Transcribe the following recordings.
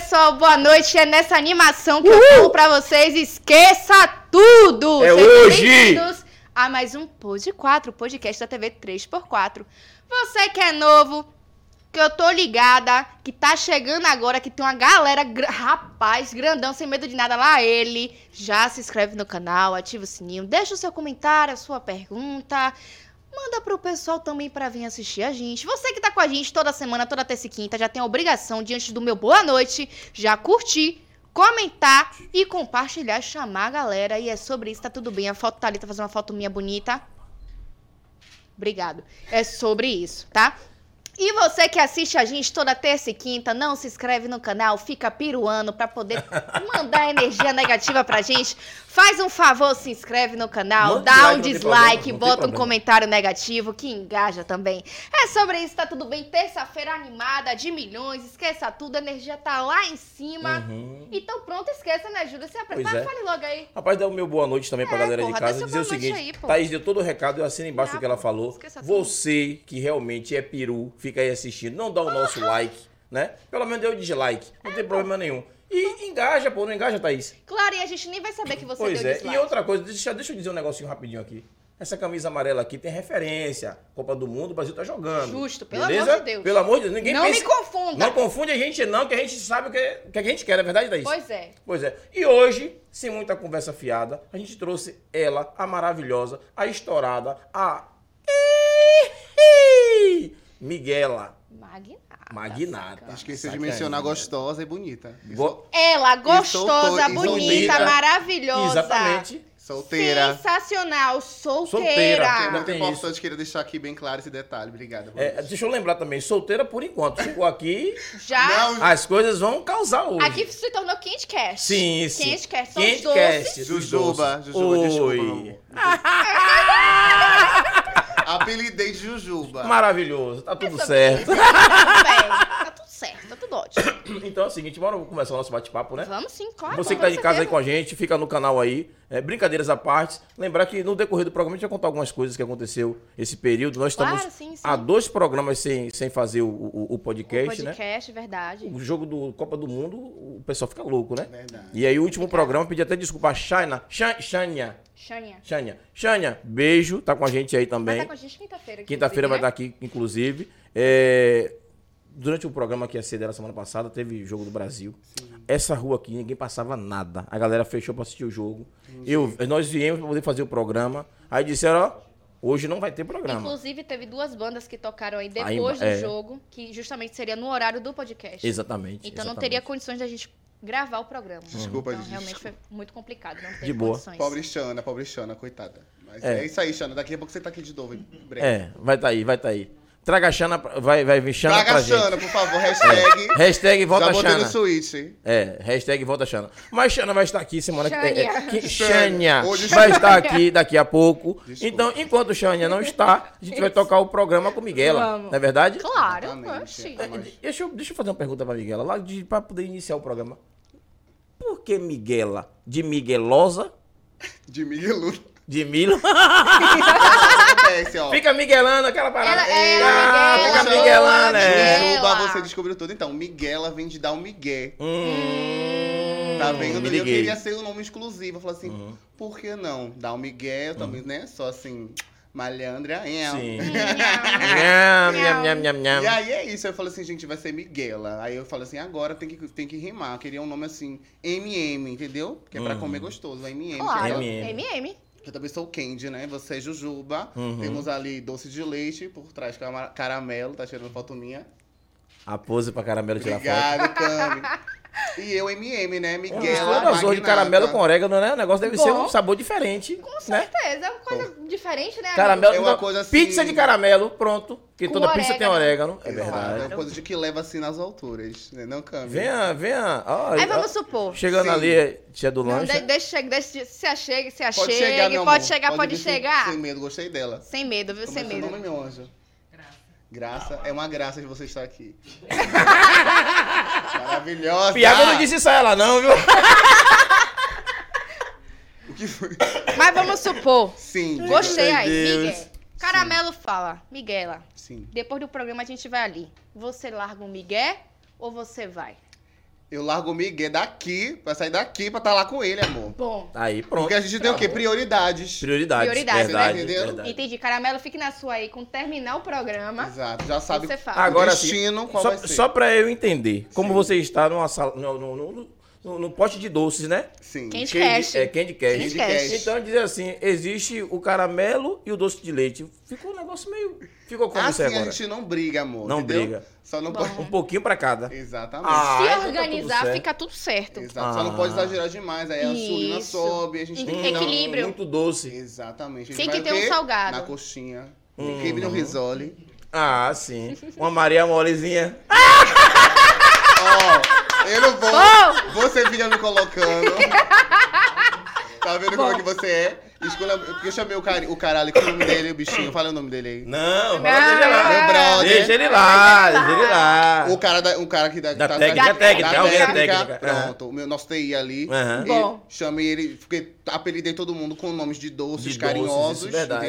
pessoal, boa noite. É nessa animação que eu falo pra vocês, esqueça tudo! É Sejam hoje! bem-vindos A mais um Pod 4, podcast da TV 3x4. Você que é novo, que eu tô ligada, que tá chegando agora, que tem uma galera, rapaz, grandão, sem medo de nada, lá ele. Já se inscreve no canal, ativa o sininho, deixa o seu comentário, a sua pergunta. Manda pro pessoal também pra vir assistir a gente. Você que tá com a gente toda semana, toda terça e quinta, já tem a obrigação, diante do meu boa noite, já curtir, comentar e compartilhar, chamar a galera. E é sobre isso, tá tudo bem. A foto tá ali, tá fazendo uma foto minha bonita. Obrigado. É sobre isso, tá? E você que assiste a gente toda terça e quinta, não se inscreve no canal, fica piruando pra poder mandar energia negativa pra gente. Faz um favor, se inscreve no canal, Manda dá um tem dislike, problema, bota um comentário negativo que engaja também. É sobre isso, tá tudo bem? Terça-feira animada de milhões, esqueça tudo, a energia tá lá em cima. Uhum. Então pronto, esqueça, né, Júlia? Você Pois apresenta, é. fale logo aí. Rapaz, dá o meu boa noite também pra É, galera porra, de casa. Dizer o seguinte: aí. Thaís deu todo o recado, eu assino embaixo Ah, do que ela falou. Você que realmente é peru, fica aí assistindo, não dá o nosso like, né? Pelo menos o dislike, não É, tem problema nenhum. E engaja, pô, não engaja, Thaís? Claro, e a gente nem vai saber que você pois deu é. dislike. E outra coisa, deixa, deixa eu dizer um negocinho rapidinho aqui. Essa camisa amarela aqui tem referência. Copa do Mundo, o Brasil tá jogando. Justo, pelo Beleza? amor de Deus. Pelo amor de Deus. Ninguém não pensa... me confunda. Não confunde a gente não, que a gente sabe o que, que a gente quer, é verdade, Thaís? Pois é. Pois é. E hoje, sem muita conversa fiada, a gente trouxe ela, a maravilhosa, a estourada, a. Miguela. Magnata. Magnata. Esqueceu de mencionar gostosa e bonita. Go- Ela, gostosa, bonita, bonita. maravilhosa. Exatamente. Solteira. Sensacional, solteira. Solteira, É Não muito tem importante, queria deixar aqui bem claro esse detalhe. Obrigada. É, deixa eu lembrar também, solteira por enquanto. Chegou aqui, Já. Não, as coisas vão causar hoje. Aqui se tornou Quente Cast. Sim, sim. Quente Cast. São os Quente doces. Cast, dos Jujuba, doces. Jujuba, desculpa, Oi. amor. Apelidei de Jujuba. Maravilhoso, tá tudo certo. bem. Tá tudo certo, tá tudo ótimo. Então é o seguinte, bora começar o nosso bate-papo, né? Vamos sim, claro. Você que tá de casa aí com a gente, fica no canal aí. É, brincadeiras à parte. Lembrar que no decorrer do programa a gente vai contar algumas coisas que aconteceu esse período. Nós estamos Claro, sim, sim. há dois programas sem, sem fazer o, o- o O podcast, né? podcast, verdade. O jogo do Copa do Mundo, o pessoal fica louco, né? Verdade. E aí o último programa, pedi até desculpa a Shan- Shania, Xania. Shania. Shania, beijo, tá com a gente aí Vai também. estar com a gente quinta-feira. Quinta-feira vai estar aqui, inclusive. É, Durante o programa que ia ser dela semana passada, teve jogo do Brasil. Essa rua aqui, ninguém passava nada. A galera fechou pra assistir o jogo. Eu, nós viemos pra poder fazer o programa. Aí disseram, ó, hoje não vai ter né? programa. Inclusive, teve duas bandas que tocaram aí Aí, depois do é. jogo, que justamente seria no horário do podcast. Exatamente. Então não exatamente. teria condições da gente gravar o programa. Desculpa, então, gente, realmente desculpa. foi muito complicado, não teve De boa. condições. Pobre Xana, pobre Xana, coitada. Mas É. é. isso aí, Xana. Daqui a pouco você tá aqui de novo. em breve. É, vai tá aí, vai tá aí. Traga a Xana, vai, vai vir Xana Traga pra a gente. Xana, por favor. Hashtag. Hashtag volta Já botei Xana. no switch. É, hashtag volta Xana. Mas Xana vai estar aqui semana que é, é, que- Xânia. Xânia Hoje vai estar aqui daqui a pouco. Desculpa. Então, enquanto Xânia não está, a gente vai tocar o programa com Miguela. Vamos. Não é verdade? Claro. É, mas- Deixa eu, deixa eu fazer uma pergunta pra Miguela, lá de, pra poder iniciar o programa. Por que Miguela? De Miguelosa? De Miguelu. De ó. Fica Miguelando aquela parada. Ela- ela, ah, Miguela, fica Miguelando, é. Jujuba, você descobriu tudo. Então, Miguela vem de dar um migué. Hum, Tá vendo? Me eu queria ser um nome exclusivo. Eu falei assim, por que não? Dar um migué, eu também, né? Só assim, malandra. é. Sim. Nham, nham, nham, nham, nham. E aí é isso, eu falei assim, gente, vai ser Miguela. Aí eu falei assim, agora tem que, tem que rimar. Eu queria um nome assim, MM, entendeu? Que é pra Uhum. comer gostoso, MM. Claro, eu- MM. MM. Eu também sou Candy, né? Você é Jujuba. Uhum. Temos ali doce de leite, por trás caramelo, tá tirando foto minha. A pose pra caramelo tirar foto. Obrigado, Cami. E eu, MM, né? Um Miguela. mistura de Magnata. caramelo com orégano, né? O negócio deve ser Bom. um sabor diferente. Com né? certeza, é uma coisa diferente, né? Caramelo. É uma coisa assim- Pizza de caramelo, pronto. Porque Com toda pizza tem orégano. É verdade. é coisa de que leva assim nas alturas, né? Não, Cami? Venha, venha. Ó, Aí ó, vamos supor. Chegando Sim. ali, tia do Não, lanche. de- deixa, deixa, se achegue, se Pode achegue, chegar, meu pode amor. chegar, pode, vir sem- chegar. Sem medo, gostei dela. Sem medo, viu? Como é Sem seu medo. nome, meu anjo? Graça. É uma graça de você estar aqui. Maravilhosa. Piada não disse isso a ela, não, viu? O que foi? Mas vamos supor. Sim. Gostei aí, Deus. Miguel. Caramelo fala, Miguela, Sim. depois do programa a gente vai ali. Você larga um Miguel ou você vai? Eu largo o Miguel daqui, pra sair daqui pra estar lá com ele, amor. Bom, Aí, pronto. Porque a gente tem o quê? Prioridades. Prioridades. Prioridades, verdade, né? Entendeu? verdade. entendi. Caramelo, fique na sua aí. Quando terminar o programa, Exato, já sabe você fala. Agora o destino, qual só, vai ser. só pra eu entender, como Sim. você está numa sala, no, no, no, no- no pote de doces, né? Sim. Candy Candy- Cash. É, Candy Cash. Candy Cash. Então, dizer assim, existe o caramelo e o doce de leite. Ficou um negócio meio... Ficou como Assim a agora? gente não briga, amor. Não entendeu? briga. Só não Bom. pode. Um pouquinho pra cada. Exatamente. Ah, Se então tá tudo organizar, fica tudo certo. Exato. Só não Ah. pode exagerar demais. Aí a insulina sobe, a gente tem que Hum, dar um- equilíbrio. Muito doce. Exatamente. A Tem que ter um salgado. Na coxinha. Uhum. Quibe no risole. Ah, sim. Uma Maria Molezinha. Ó, eu não vou. Bom. Você fica me colocando. Tá vendo como é que você é? Escolha, porque eu chamei o cara, o cara ali, qual é o nome dele, o bichinho? Fala o nome dele aí. Não, Não, deixa ele lá. Meu brother. Deixa ele lá, deixa ele lá. O cara, da, o cara que da, Da tá- técnica, da técnica, da alguém da técnica. Pronto, o meu, nosso TI ali. Ele- Bom. Chamei ele, porque apelidei todo mundo com nomes de doces, De doces, carinhosos, isso é verdade.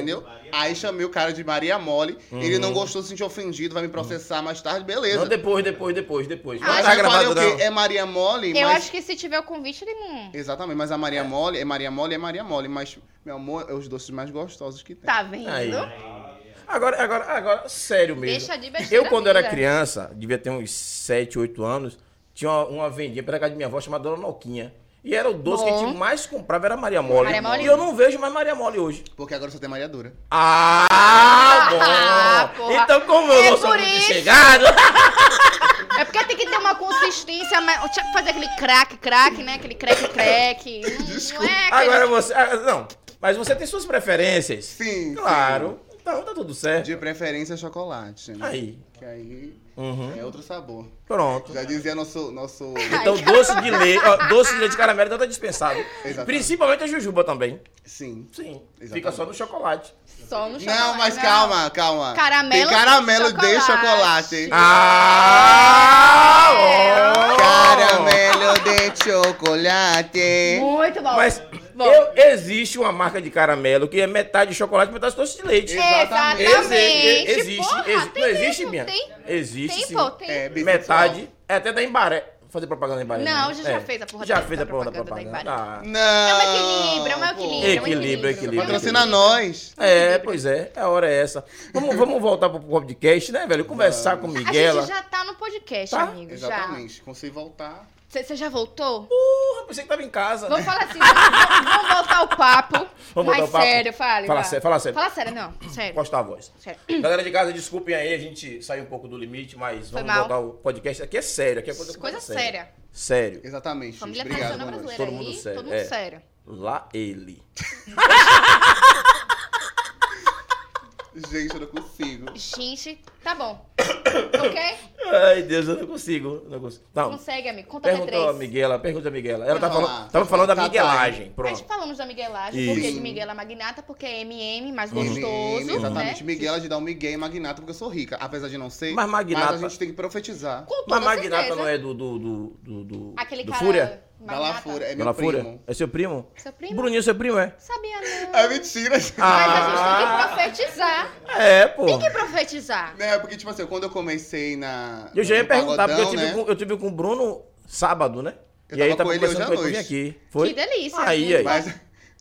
Aí chamei o cara de Maria Mole. Ele não gostou, se sentiu ofendido, vai me processar mais tarde, beleza. Não, depois, depois, depois, depois. Não Mas tá eu falei gravado, o não. quê? É Maria Mole, Eu mas... acho que se tiver o convite, ele não. Exatamente, mas a Maria Mole é Maria Mole, é Maria Mole, mas, meu amor, é os doces mais gostosos que tem. Tá vendo? Aí. Agora, agora, agora, sério mesmo. Deixa de besteira Eu, quando era criança, devia ter uns 7, 8 anos, tinha uma, uma vendinha da casa de minha avó chamada Dona Noquinha. E era o doce Bom. que a gente mais comprava, era Maria Mole. Maria Mole. E eu não vejo mais Maria Mole hoje. Porque agora só tem Maria Dura. Ah, bom! Ah, porra. então, como eu É não sou muito chegado... É porque tem que ter uma consistência, fazer aquele crack, crack, né? Aquele crack, crack. Não- Não é aquele... Agora você... ah, Não, mas você tem suas preferências. Sim, Claro. Então, tá tudo certo. De preferência chocolate, né? Aí. Que aí Uhum. é outro sabor. Pronto. Já dizia nosso... nosso... Então, doce de leite, ó, doce de leite de caramelo não tá dispensado. Exatamente. Principalmente a jujuba também. Sim. Sim. Fica Exatamente. só no chocolate. Só no chocolate. Não, mas calma, calma. Caramelo Tem caramelo de de chocolate. chocolate. Ah! ó. Caramelo de chocolate. Muito bom. Mas Bom. eu- existe uma marca de caramelo que é metade chocolate e metade doce de leite. Exatamente. Exatamente. Exi- existe. Porra, exi- tem não existe, minha? Tem, Existe tem sim. pô, tem. É, bissexual. Metade. É até da Embaré. Fazer propaganda da Embaré. Não, né? já- já É. fez a porra Já da- fez da a porra da propaganda da propaganda. Ah. Não. É um equilíbrio, é um equilíbrio. é um Equilíbrio, equilíbrio. Patrocina nós. É, pois é, a hora é essa. Vamos, vamos voltar pro podcast, né, velho? Conversar com A Miguela. gente já tá no podcast, Tá? amigo. Já. Exatamente. Consegui voltar. Você já voltou? Porra, pensei que tava em casa. Vamos falar assim, vamos, vamos voltar ao papo. Vamos mais papo? sério, fale. Fala sério, fala sério. Fala sério, não. Sério. Postar a voz. sério. Galera de casa, desculpem aí, a gente saiu um pouco do limite, mas Foi vamos mal. voltar ao podcast. Aqui é sério, aqui é coisa, Coisa séria. séria. Sério. Exatamente. Família. Obrigado, brasileira Todo mundo aí, sério, todo mundo é. sério. Lá ele. Gente, eu não consigo. Gente, tá bom. ok? Ai, Deus, eu não consigo. Não consigo. Não. Consegue, amigo. Conta até Perguntou a três. Miguela, pergunta a Miguela. Ela tá Vamos falando, tava falando da Tá, tá. miguelagem. A gente Pronto. falamos da miguelagem, Isso. porque de Miguela Magnata, porque é MM, mais MM, gostoso, exatamente. né? Miguel de dar um Miguel e Magnata, porque eu sou rica. Apesar de não ser. Mas Magnata- Mas a gente tem que profetizar. Com toda Mas Magnata certeza. não é do. do, do, do, do Aquele do cara... Fúria? La Fúria. É meu La Fúria? primo. É seu primo? Seu primo? Bruninho, é seu primo, é? Sabia não. É mentira. Ah. Mas a gente tem que profetizar. É, pô. Tem que profetizar. Né, porque, tipo assim, quando eu comecei na. Eu já ia no perguntar, porque eu tive, né? com, eu tive com o Bruno sábado, né? Eu e aí tava tava com ele hoje à noite. aqui. Foi? Que delícia. Aí, aí. Mas.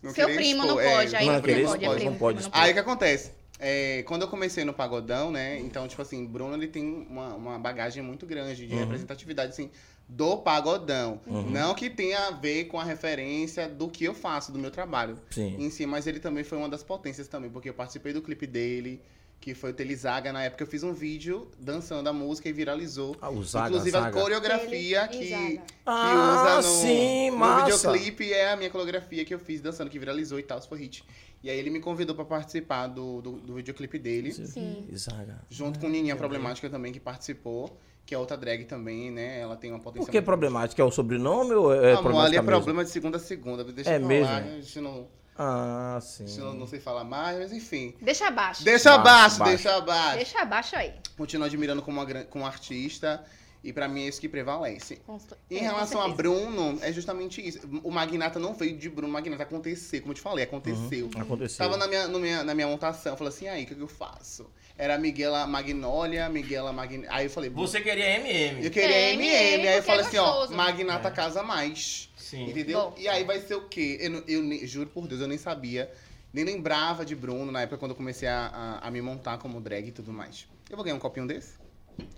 não Seu primo expor, não é, pode, aí Não, não queria pode, é expor, primo. não pode não expor. Aí o que acontece? É, quando eu comecei no pagodão, né? Então, tipo assim, Bruno ele tem uma, uma bagagem muito grande Uhum. de representatividade, assim, do pagodão. Não que tenha a ver com a referência do que eu faço, do meu trabalho Sim. em si, mas ele também foi uma das potências também, porque eu participei do clipe dele, que foi o Telizaga. Na época eu fiz um vídeo dançando a música e viralizou. Ah, o Zaga, Inclusive a Zaga. coreografia Tele- que, que Ah, usa no, sim, no videoclipe é a minha coreografia que eu fiz dançando, que viralizou e tal, foi hit. E aí ele me convidou pra participar do, do, do videoclipe dele, Sim. Zaga. junto com Nininha Problemática também, que participou, que é outra drag também, né? Ela tem uma potência Por que muito problemática? É o sobrenome ou é Amor, ali é problemática mesmo? problema de segunda a segunda. Deixa É eu falar, mesmo? a gente não, Ah, sim. gente não, não sei falar mais, mas enfim. Deixa abaixo. Deixa Baixo, abaixo, baixo. deixa abaixo. Deixa abaixo aí. Continuo admirando como, uma, como artista e pra mim é isso que prevalece. Em é, relação a. Bruno, é justamente isso. O Magnata não veio de Bruno, Magnata aconteceu, como eu te falei, aconteceu. Aconteceu. Tava na minha, no minha, na minha montação, falei assim, aí, o que, que eu faço? Era Miguela Magnólia, Miguela Magn... Aí eu falei, Você queria MM. eu queria É, MM. MM, Aí eu porque falei é assim, ó. Magnata É. Casa Mais. Sim. Entendeu? Bom. E aí vai ser o quê? Eu, eu juro por Deus, eu nem sabia, nem lembrava de Bruno na época quando eu comecei a, a, a me montar como drag e tudo mais. Eu vou ganhar um copinho desse?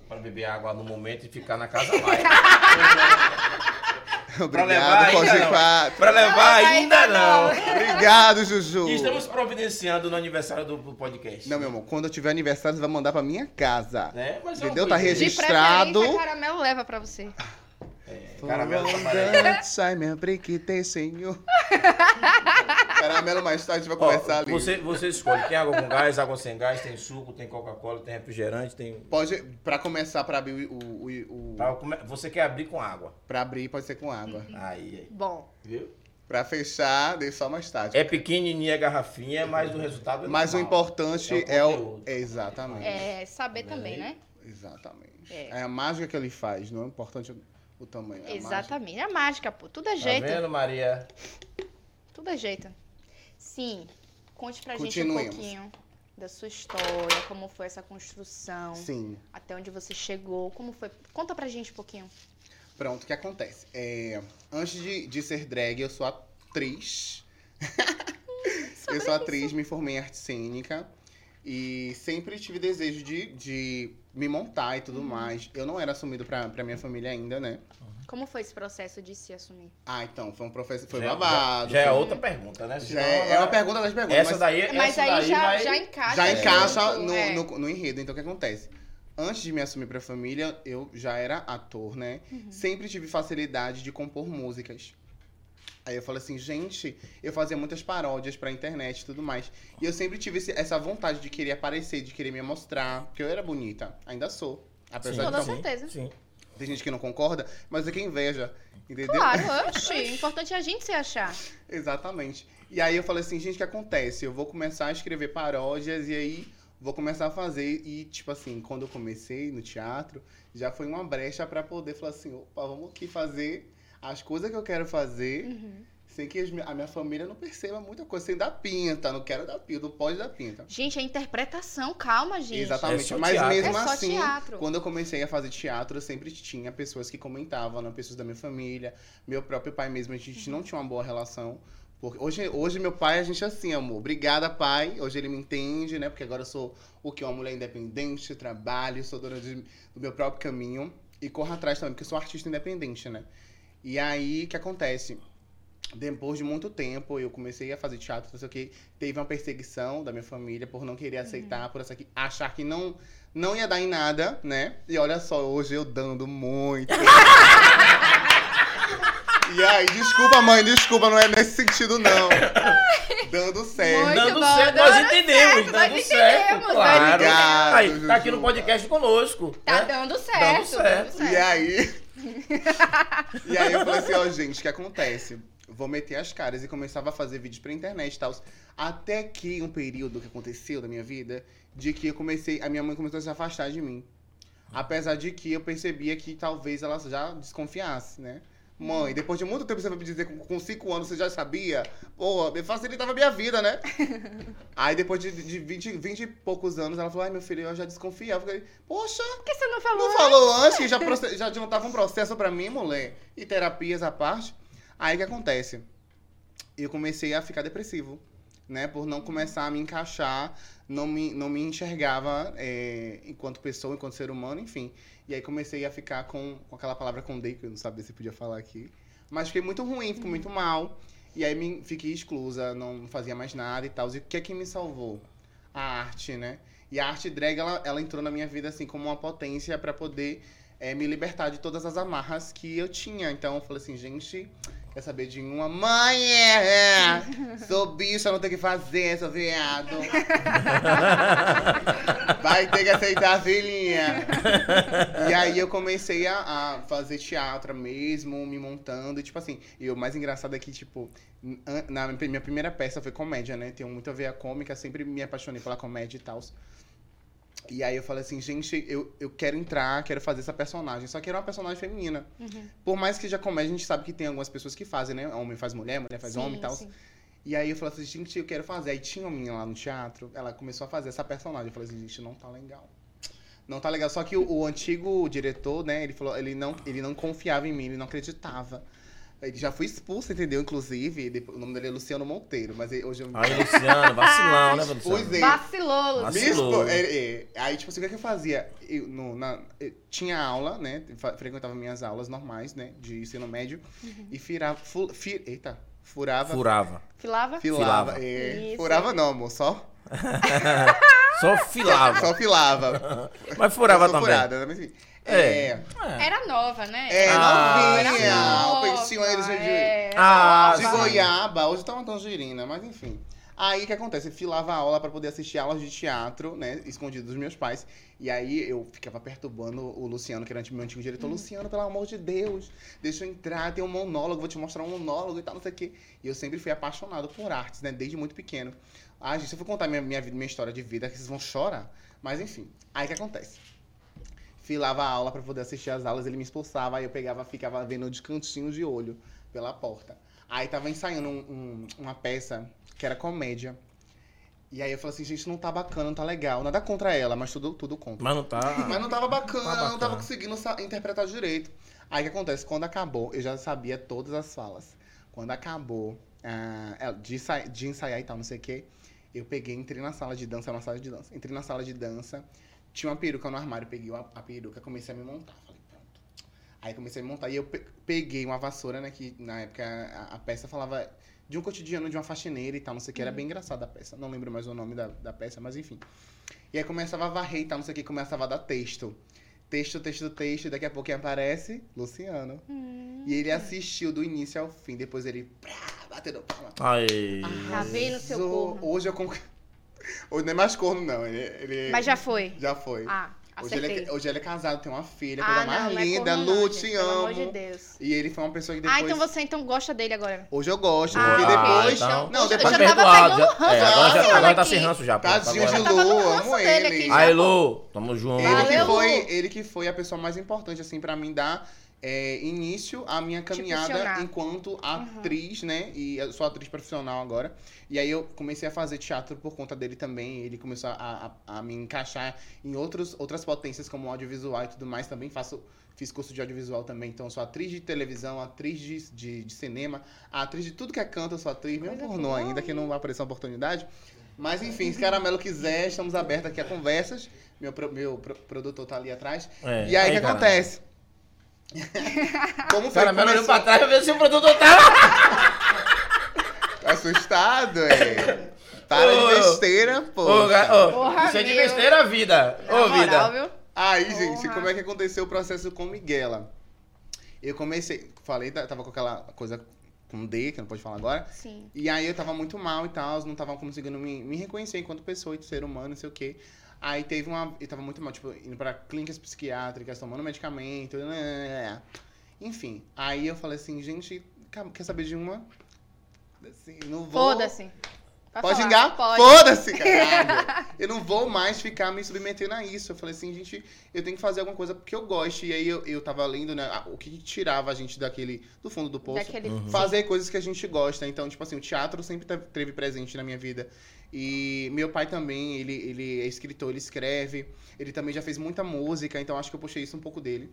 Pra beber água no momento e ficar na casa mais. Obrigado, levar pode ainda não. quatro. pra levar ainda não. Obrigado, Juju. E estamos providenciando no aniversário do podcast. Não, meu amor, quando eu tiver aniversário, você vai mandar pra minha casa. Né? Mas é Entendeu? Tá boa ideia. De registrado. preferência, caramelo leva pra você. É, caramelo tá trabalhando. Fondante, Ai, me abri que tem senhor. Caramelo mais tarde vai Ó, começar ali. você, você escolhe. Tem água com gás, água sem gás, tem suco, tem Coca-Cola, tem refrigerante, tem. Pode, pra começar, pra abrir o... o, o Pra Você quer abrir com água. pra abrir, pode ser com água. Aí, aí. Bom, Viu? Pra fechar, deixa só mais tarde. É pequenininha a garrafinha, mas o resultado é Mas o normal. importante É é o o. conteúdo. é exatamente. é saber Tá também, né? Exatamente. É. É. a mágica que ele faz, não é importante o, tamanho. É a Exatamente. É mágica, pô. Tudo é Tá vendo, Maria? Tudo é jeito. Sim. Conte pra gente um pouquinho da sua história, como foi essa construção, mágica. Sim. até onde você chegou, como foi. Conta pra gente um pouquinho. Pronto, o que acontece? É, antes de, de ser drag, eu sou atriz. eu sou atriz, me formei em arte cênica. E sempre tive desejo de, de me montar e tudo Uhum. mais. Eu não era assumido pra, pra minha família ainda, né? Como foi esse processo de se assumir? Ah, então, foi um professor. Foi Já- babado. Já, já é foi- outra pergunta, né? já é, é uma pergunta das perguntas. Essa mas- daí, Mas essa aí daí já, vai... já encaixa. já encaixa no, é. no, no enredo. Então, o que acontece? Antes de me assumir pra família, eu já era ator, né? Uhum. Sempre tive facilidade de compor músicas. Aí eu falei assim, gente, eu fazia muitas paródias pra internet e tudo mais. E eu sempre tive esse- essa vontade de querer aparecer, de querer me mostrar, porque eu era bonita. Ainda sou. Apesar Com toda de certeza. Sim. ter gente que não concorda, mas é que inveja. Entendeu? Claro, oxi. O importante é a gente se achar. Exatamente. E aí eu falei assim, gente, o que acontece? Eu vou começar a escrever paródias e aí vou começar a fazer. E, tipo assim, quando eu comecei no teatro, já foi uma brecha pra poder falar assim, opa, vamos aqui fazer as coisas que eu quero fazer, Uhum. sem que a minha família não perceba muita coisa, sem dar pinta, não quero dar pinta, não pode dar pinta. Gente, é interpretação, calma, gente. Exatamente. É só Mas teatro. mesmo É só assim, teatro. quando eu comecei a fazer teatro, eu sempre tinha pessoas que comentavam, né? pessoas da minha família, meu próprio pai mesmo, a gente não tinha uma boa relação. Porque hoje, hoje meu pai, a gente é assim, amor. Obrigada, pai. Hoje ele me entende, né? Porque agora eu sou o que? Uma mulher independente, trabalho, sou dona de- do meu próprio caminho. E corro atrás também, porque eu sou artista independente, né? E aí, o que acontece? Depois de muito tempo, eu comecei a fazer teatro, não sei o que. Teve uma perseguição da minha família por não querer aceitar, por essa que, achar que não, não ia dar em nada, né? E olha só, hoje eu dando muito. e aí, desculpa, mãe, desculpa, não é nesse sentido, não. Dando certo. Muito Dando bom, certo, dando nós entendemos, certo, dando nós certo, entendemos, claro. Obrigado, Aí, tá aqui no podcast conosco. Tá né? dando certo. certo. dando E aí. e aí eu falei assim, ó, gente, o que acontece? Vou meter as caras e começava a fazer vídeos pra internet e tal. Até que um período que aconteceu da minha vida, de que eu comecei. A minha mãe começou a se afastar de mim. Apesar de que eu percebia que talvez ela já desconfiasse, né? Mãe, depois de muito tempo você vai me dizer que com 5 anos você já sabia. Pô, me facilitava a minha vida, né? Aí depois de, de 20, 20 e poucos anos, ela falou, ai meu filho, eu já desconfiava. Eu falei, poxa, Por que você não falou? não falou antes que já, já adiantava um processo pra mim, mulher? E terapias à parte. Aí o que acontece? Eu comecei a ficar depressivo, né? Por não começar a me encaixar, não me, não me enxergava é, enquanto pessoa, enquanto ser humano, enfim. E aí comecei a ficar com, com aquela palavra condei, que eu não sabia se podia falar aqui. Mas fiquei muito ruim, fiquei muito mal. E aí me, fiquei exclusa, não fazia mais nada e tal. E o que é que me salvou? A arte, né? E a arte drag, ela, ela entrou na minha vida assim como uma potência pra poder é, me libertar de todas as amarras que eu tinha. Então eu falei assim, gente, quer saber de uma mãe? É, é. sou não tem o que fazer, sou viado. Vai ter que aceitar a filhinha. E aí eu comecei a, a fazer teatro mesmo, me montando. E tipo assim, e o mais engraçado é que, tipo, na minha primeira peça foi comédia, né? Tem muito a ver a cômica, sempre me apaixonei pela comédia e tal. E aí eu falei assim, gente, eu, eu quero entrar, quero fazer essa personagem. Só que era uma personagem feminina. Uhum. Por mais que já comédia, a gente sabe que tem algumas pessoas que fazem, né? Homem faz mulher, mulher faz Sim, homem e tal. sim. E aí eu falei assim, gente, eu quero fazer. Aí tinha uma menina lá no teatro, ela começou a fazer essa personagem. Eu falei assim, gente, não tá legal. Não tá legal. Só que o, o antigo diretor, né, ele falou, ele não, ele não confiava em mim, ele não acreditava. Ele já foi expulso, entendeu? Inclusive, depois- o nome dele é Luciano Monteiro, mas ele- hoje eu Aí, Luciano, vacilão, né, Pois Luciano? é. Vacilou, Luciano. Vacilou. É, é. Aí, tipo assim, o que, é que eu fazia? Eu, no- na- eu tinha aula, né? Frequentava minhas aulas normais, né? De ensino médio. E firava. Fu, fi- eita, furava. Furava. Filava? Filava. Filava. é. Isso. Furava não, amor. Só, Só filava. só filava. Mas furava também. Furada, né? Enfim. É. É. Era nova, né? É, Ah, novinha. Era O nova, peitinho eles de, é, Ah, de goiaba. Hoje tá uma tangerina, mas enfim. Aí o que acontece? Eu filava a aula pra poder assistir aulas de teatro, né? Escondido dos meus pais. E aí eu ficava perturbando o Luciano, que era meu antigo diretor. Luciano, pelo amor de Deus, deixa eu entrar, tem um monólogo, vou te mostrar um monólogo e tal, não sei o quê. E eu sempre fui apaixonado por artes, né? Desde muito pequeno. Ah, gente, se eu for contar minha, minha, vida, minha história de vida, que vocês vão chorar. Mas enfim, aí o que acontece? Filava a aula pra poder assistir as aulas, ele me expulsava, aí eu pegava, ficava vendo de cantinho de olho pela porta. Aí tava ensaiando um- um- uma peça que era comédia. E aí eu falei assim, gente, não tá bacana, não tá legal. Nada contra ela, mas tudo, tudo contra. Mas não tá. Mas não tava bacana, Tá não tava bacana. conseguindo interpretar direito. Aí o que acontece? Quando acabou, eu já sabia todas as falas. Quando acabou ah, de, ensai- de ensaiar e tal, não sei o quê, eu peguei, entrei na sala de dança, era uma sala de dança. Entrei na sala de dança, tinha uma peruca no armário, peguei a, a peruca, comecei a me montar. Falei, pronto. Aí comecei a me montar e eu pe- peguei uma vassoura, né? Que na época a, a peça falava de um cotidiano de uma faxineira e tal, não sei o que. Era bem engraçada a peça. Não lembro mais o nome da, da peça, mas enfim. E aí começava a varrer e tal, não sei o que, começava a dar texto. Texto, texto, texto, e daqui a pouco aparece Luciano. E ele assistiu do início ao fim, depois ele prá, batendo palma. Aí. Tá vendo seu corno? Hoje eu con- Hoje não é mais corno, não. Ele, ele- Mas já foi. Já foi. Ah, hoje, ele é, hoje ele é casado, tem uma filha, ah, coisa não, mais não é linda. corno, Lu, te gente, Pelo amor de amo. Deus. E ele foi uma pessoa que depois. Ah, então você então gosta dele agora. Hoje eu gosto, Ah, porque depois. então- Não, Eu já depois. tava perdoado. pegando Já, é, ranço agora já, agora tá sem ranço já. Tadinho de tava Lu, ranço amo ele. Aí, Lu, tamo junto. Ele que, foi, Lu. ele que foi a pessoa mais importante, assim, pra mim dar é, início à minha caminhada impulsionar. enquanto atriz, né? E eu sou atriz profissional agora. E aí eu comecei a fazer teatro por conta dele também. Ele começou a, a, a me encaixar em outros, outras potências, como audiovisual e tudo mais. Também faço. Fiz curso de audiovisual também, então eu sou atriz de televisão, atriz de, de, de cinema, atriz de tudo que é canto, eu sou atriz, mesmo pornô boa. ainda, que não vai aparecer uma oportunidade. Mas enfim, se Caramelo quiser, estamos abertos aqui a conversas. Meu, meu pro- produtor tá ali atrás. É, E aí o que cara. acontece? Como foi cara olhou pra trás pra ver se o produtor tava. Assustado, é. Para Ô, de besteira, pô. Ô, ô, isso é de besteira a vida. Ô, moral, vida. viu? Aí, gente, Porra. como é que aconteceu o processo com Miguela? Eu comecei, falei, tá- tava com aquela coisa com D, que não pode falar agora. Sim. E aí eu tava muito mal e tal, não tava conseguindo me, me reconhecer enquanto pessoa e ser humano, não sei o quê. Aí teve uma. Eu tava muito mal, tipo, indo pra clínicas psiquiátricas, tomando medicamento. né, Enfim. Aí eu falei assim, gente, quer saber de uma? Assim, não vou. Foda-se. Pode falar. xingar? Pode. Foda-se, caralho. eu não vou mais ficar me submetendo a isso. Eu falei assim, gente, eu tenho que fazer alguma coisa que eu goste. E aí eu, eu tava lendo, né, o que tirava a gente daquele, do fundo do poço. Daquele... Uhum. Fazer coisas que a gente gosta. Então, tipo assim, o teatro sempre teve presente na minha vida. E meu pai também, ele, ele é escritor, ele escreve. Ele também já fez muita música, então acho que eu puxei isso um pouco dele.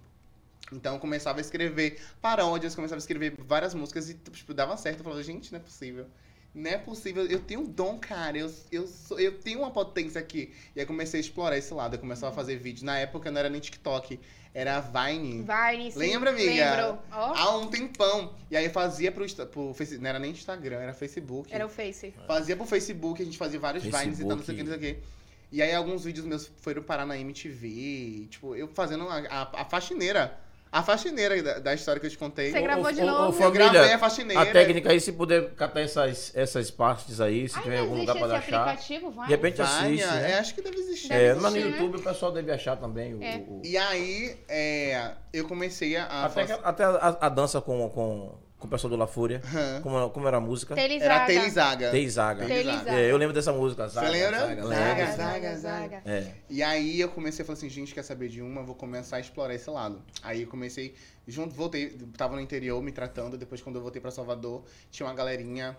Então eu começava a escrever paródias, começava a escrever várias músicas e tipo, dava certo. Eu falava, gente, não é possível. Não é possível, eu tenho um dom, cara. Eu, eu, sou, eu tenho uma potência aqui. E aí comecei a explorar esse lado. Eu começava a fazer vídeos. Na época não era nem TikTok, era Vine. Vai, sim. Lembra, amiga? Lembro. Ó, Há um tempão. E aí eu fazia pro, pro Facebook. Não era nem Instagram, era Facebook. era o Face. Fazia pro Facebook, a gente fazia vários Vines e tal, não sei o que, não sei o que. E aí alguns vídeos meus foram parar na MTV. Tipo, eu fazendo a, a, a faxineira. A faxineira da, da história que eu te contei. Você gravou de ô, ô, novo? Eu família, gravei a faxineira. A técnica aí, se puder catar essas, essas partes aí, se tiver Ainda algum lugar pra esse achar. aplicativo, vai? De repente Vânia, assiste, é, né? acho que deve existir. Deve É, mas no existir, né? YouTube o pessoal deve achar também o. É. o- E aí, é, eu comecei a. até fazer- que- até a, a dança com, com, com o pessoal do La Fúria. Como, como era a música? Telizaga. Era Telizaga. Teizaga. Telizaga. É, eu lembro dessa música. Zaga, Você lembra? Zaga, Zaga, lembro. zaga, zaga. É. E aí eu comecei a falar assim, gente, quer saber de uma? Eu vou começar a explorar esse lado. Aí eu comecei, junto, voltei, tava no interior me tratando, depois quando eu voltei pra Salvador, tinha uma galerinha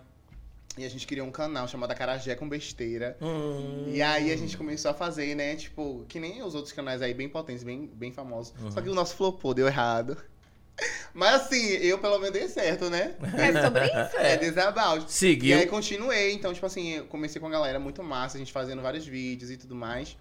E a gente criou um canal chamado Acarajé com Besteira. Hum. E aí a gente começou a fazer, né? Tipo, que nem os outros canais aí, bem potentes, bem, bem famosos. Só que o nosso flopou, deu errado. Mas assim, eu pelo menos dei certo, né? É sobre isso? É, desabout. E Seguiu. aí continuei, então, tipo assim, eu comecei com a galera muito massa, a gente fazendo vários vídeos e tudo mais.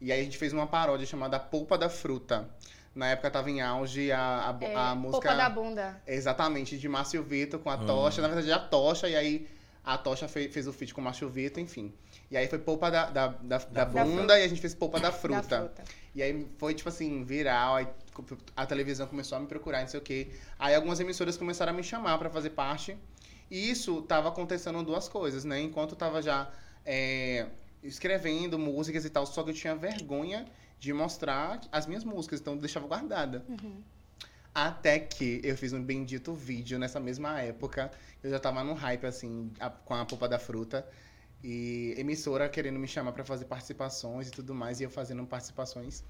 E aí a gente fez uma paródia chamada Polpa da Fruta. Na época tava em auge a, a, É, a música. Polpa da bunda. Exatamente, de Márcio Vitor com a Hum. Tocha. Na verdade, a Tocha, e aí a Tocha fez, fez o feat com o Márcio Vitor, enfim. E aí foi Polpa da, da, da, da bunda e a gente fez Polpa da Fruta. Da fruta. E aí foi, tipo assim, viral, aí a televisão começou a me procurar, não sei o quê. Aí algumas emissoras começaram a me chamar pra fazer parte. E isso tava acontecendo duas coisas, né? Enquanto eu tava já é, escrevendo músicas e tal, só que eu tinha vergonha de mostrar as minhas músicas, então eu deixava guardada. Até que eu fiz um bendito vídeo nessa mesma época. Eu já tava no hype, assim, a- com a polpa da fruta. E emissora querendo me chamar pra fazer participações e tudo mais, e eu fazendo participações.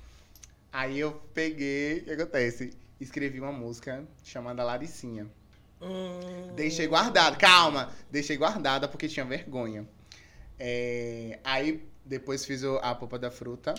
Aí eu peguei, o que acontece? Escrevi uma música chamada Laricinha. Hum. Deixei guardada, calma! Deixei guardada porque tinha vergonha. É, aí depois fiz o- a polpa da fruta.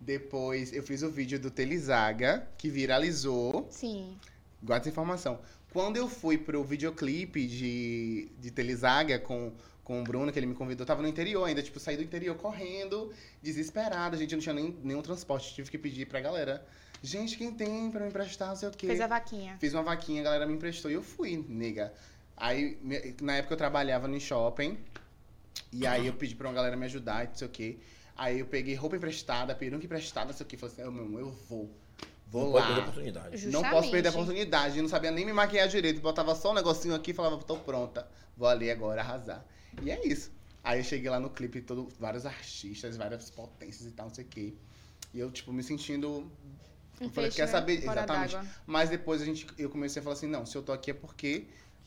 Depois eu fiz o vídeo do Telizaga, que viralizou. Sim. Guarda essa informação. Quando eu fui pro videoclipe de, de Telizaga com, com o Bruno, que ele me convidou, eu tava no interior ainda, tipo, saí do interior correndo, desesperada. Gente, eu não tinha nem, nenhum transporte, tive que pedir pra galera. Gente, quem tem pra me emprestar, não sei o quê. Fez a vaquinha. Fiz uma vaquinha, a galera me emprestou e eu fui, nega. Aí, na época eu trabalhava no shopping. E aí eu pedi pra uma galera me ajudar, não sei o quê. Aí eu peguei roupa emprestada, peruca emprestada, não sei o quê. Falei assim, "Ô, meu irmão, eu vou. Vou Não lá. pode perder a oportunidade. Não posso perder a Justamente. oportunidade. Eu não sabia nem me maquiar direito. Botava só um negocinho aqui e falava, tô pronta. Vou ali agora arrasar. E é isso. Aí eu cheguei lá no clipe, todo, vários artistas, várias potências e tal, não sei o quê. E eu, tipo, me sentindo. Um Eu falei, quer né? saber? Fora Exatamente. Mas depois a gente, eu comecei a falar assim, não, se eu tô aqui é porque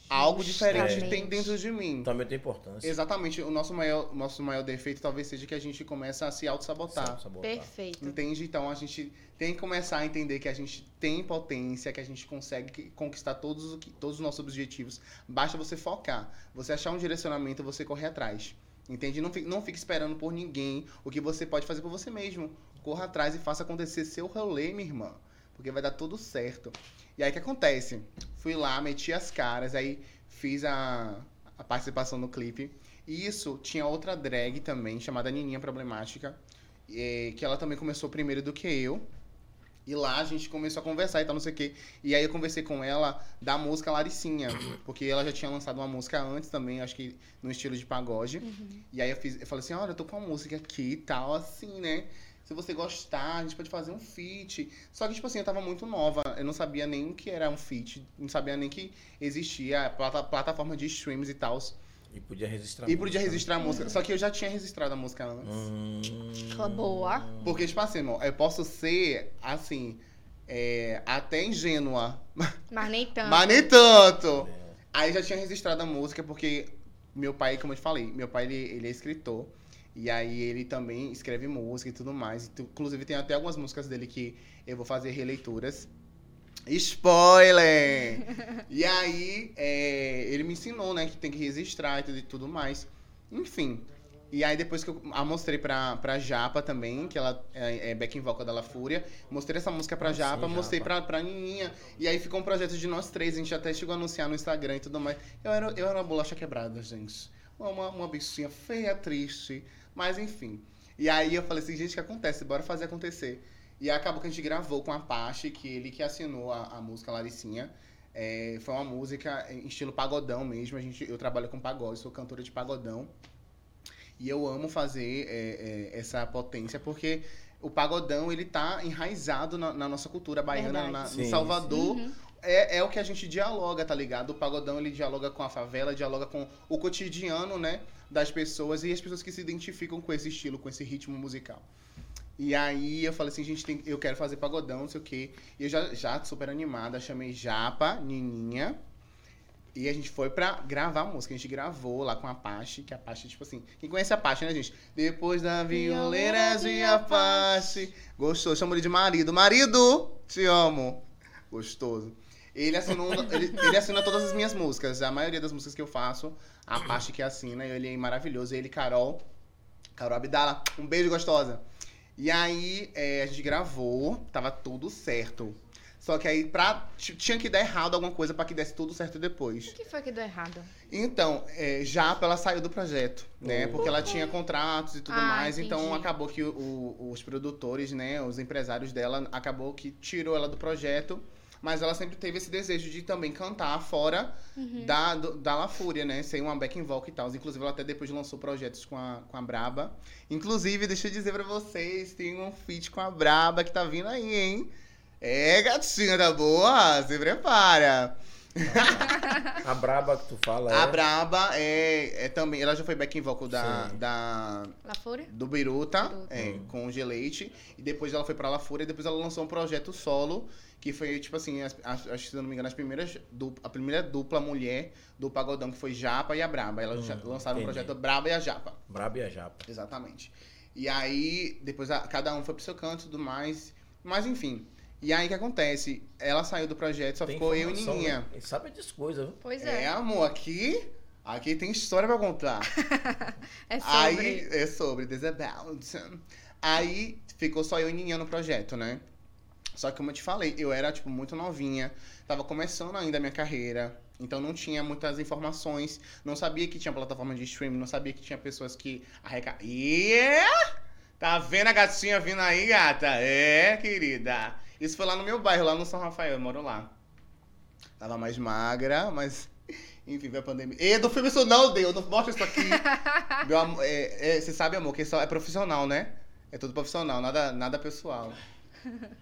algo diferente tem dentro de mim. Também tem importância. Exatamente. O nosso maior, o nosso maior defeito talvez seja que a gente começa a se auto-sabotar. Perfeito. Entende? Então a gente tem que começar a entender que a gente tem potência, que a gente consegue conquistar todos, o que- todos os nossos objetivos. Basta você focar. Você achar um direcionamento, você correr atrás. Entende? Não fique, não fique esperando por ninguém o que você pode fazer por você mesmo. Corra atrás e faça acontecer seu rolê, minha irmã. Porque vai dar tudo certo. E aí o que acontece? Fui lá, meti as caras, aí fiz a, a participação no clipe. E isso tinha outra drag também, chamada Nininha Problemática é, que ela também começou primeiro do que eu. E lá a gente começou a conversar e tal, não sei o quê. E aí eu conversei com ela da música Laricinha, porque ela já tinha lançado uma música antes também, acho que no estilo de pagode. E aí eu, fiz, eu falei assim, olha, eu tô com uma música aqui e tal, assim, né? Se você gostar, a gente pode fazer um feat. Só que, tipo assim, eu tava muito nova, eu não sabia nem o que era um feat, não sabia nem que existia a plata- plataforma de streams e tal. E podia registrar. E podia música, né? registrar a música. Só que eu já tinha registrado a música antes. Hum. Boa. Porque, tipo assim, irmão, eu posso ser, assim, é, até ingênua, Mas nem tanto. mas nem tanto. Aí já tinha registrado a música, porque meu pai, como eu te falei, meu pai, ele, ele é escritor. E aí ele também escreve música e tudo mais. Inclusive, tem até algumas músicas dele que eu vou fazer releituras. Spoiler! e aí, é, ele me ensinou, né, que tem que registrar e tudo, e tudo mais. Enfim. E aí, depois que eu a mostrei pra, pra Japa também, que ela é, é back in vocal da La Fúria, mostrei essa música pra Ah, sim, Japa, mostrei Japa. pra, pra Nininha. E aí ficou um projeto de nós três, a gente até chegou a anunciar no Instagram e tudo mais. Eu era, eu era uma bolacha quebrada, gente. Uma, uma bichinha feia, triste. Mas enfim. E aí eu falei assim, gente, o que acontece? Bora fazer acontecer. E acabou que a gente gravou com a Apache, que ele que assinou a, a música Laricinha. É, foi uma música em estilo pagodão mesmo. A gente, eu trabalho com pagode, sou cantora de pagodão. E eu amo fazer é, é, essa potência, porque o pagodão, ele tá enraizado na, na nossa cultura baiana, na, Sim, em Salvador. Uhum. É, é o que a gente dialoga, tá ligado? O pagodão, ele dialoga com a favela, dialoga com o cotidiano, né? Das pessoas e as pessoas que se identificam com esse estilo, com esse ritmo musical. E aí eu falei assim, gente, tem, eu quero fazer pagodão, não sei o quê. E eu já, já super animada, chamei Japa, Nininha. E a gente foi pra gravar a música. A gente gravou lá com a Apache, que a Apache, tipo assim... Quem conhece a Apache, né, gente? Depois da violeira de Apache... Gostou, chamo ele de marido. Marido, te amo. Gostoso. Ele assinou, ele, ele assina todas as minhas músicas. A maioria das músicas que eu faço, a parte que assina, ele é maravilhoso. Ele, Carol. Carol Abdala, um beijo gostosa. E aí, é, a gente gravou, tava tudo certo. Só que aí pra, tinha que dar errado alguma coisa pra que desse tudo certo depois. O que foi que deu errado? Então, é, Japa, ela saiu do projeto, né? Oh. Porque ela tinha contratos e tudo Ah, mais. Então, entendi. acabou que o- os produtores, né? Os empresários dela, acabou que tirou ela do projeto. Mas ela sempre teve esse desejo de também cantar fora Uhum. da, do- da La Fúria, né? Ser uma backing vocal e tal. Inclusive, ela até depois lançou projetos com a, com a Braba. Inclusive, deixa eu dizer pra vocês, tem um feat com a Braba que tá vindo aí, hein? É, gatinha da boa, se prepara. A braba que tu fala é... A Braba é, é também. Ela já foi backing vocal da, Sim. da, La Fúria? do Biruta, é, com o Geleite. E depois ela foi pra La Fúria. E depois ela lançou um projeto solo. Que foi, tipo assim, as- as- acho que se eu não me engano, as primeiras. du- a primeira dupla mulher do Pagodão, que foi Japa e a Braba. Elas já Hum, lançaram o entendi. projeto Braba e a Japa. Braba e a japa. Exatamente. E aí, depois a- cada um foi pro seu canto e tudo mais. Mas enfim. E aí o que acontece? Ela saiu do projeto, só Tem ficou eu e Nininha. né? Sabe das coisas, viu? Pois É, é. amor, aqui. Aqui tem história pra contar. É sobre. Aí, é sobre, This About. Aí ficou só eu e Nininha no projeto, né? Só que como eu te falei, eu era, tipo, muito novinha. Tava começando ainda a minha carreira. Então não tinha muitas informações. Não sabia que tinha plataforma de streaming. Não sabia que tinha pessoas que arrecadavam. Yeah! Tá vendo a gatinha vindo aí, gata? É, querida. Isso foi lá no meu bairro, lá no São Rafael. Eu moro lá. Tava mais magra, mas... Enfim, veio a pandemia. E do filme isso não deu. Não mostra isso aqui. Meu amor, é, é, você sabe, amor, que isso é profissional, né? É tudo profissional, nada, nada pessoal.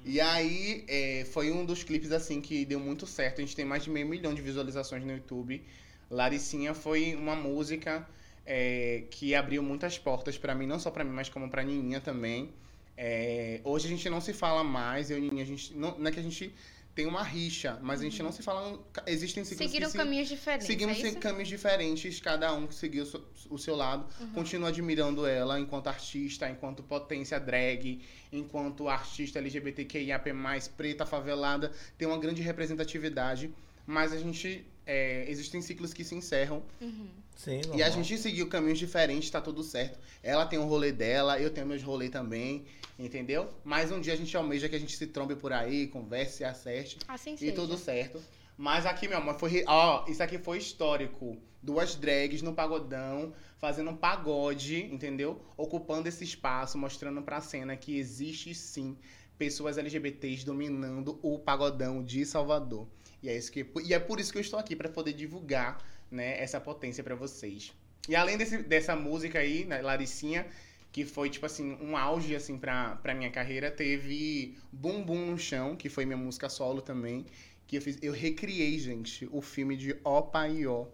E aí, é, foi um dos clipes, assim, que deu muito certo. A gente tem mais de meio milhão de visualizações no YouTube. Laricinha foi uma música é, que abriu muitas portas pra mim, não só pra mim, mas como pra Nininha também. É, hoje a gente não se fala mais, eu e Nininha, a gente, não, não é que a gente tem uma rixa, mas a gente não se fala. Existem ciclos Seguiram se, caminhos diferentes. Seguimos é caminhos diferentes, cada um que seguiu o seu- lado. Uhum. Continuo admirando ela enquanto artista, enquanto potência drag, enquanto artista LGBTQIAP+, preta, favelada, tem uma grande representatividade. Mas a gente... é, existem ciclos que se encerram. Uhum. Sim, E a gente seguiu caminhos diferentes, tá tudo certo. Ela tem um rolê dela, eu tenho meus rolês também, entendeu? Mas um dia a gente almeja que a gente se trombe por aí, converse, se acerte Assim e seja. tudo certo. Mas aqui, meu amor, foi. Ó, isso aqui foi histórico. Duas drags no pagodão, fazendo um pagode, entendeu? Ocupando esse espaço, mostrando pra cena que existe sim pessoas LGBTs dominando o pagodão de Salvador. E é, isso que, e é por isso que eu estou aqui, pra poder divulgar né, essa potência pra vocês. E além desse, dessa música aí, né, Laricinha, que foi, tipo assim, um auge, assim, pra, pra minha carreira, teve Bum Bum no Chão, que foi minha música solo também, que eu fiz, eu recriei, gente, o filme de Opa e Ó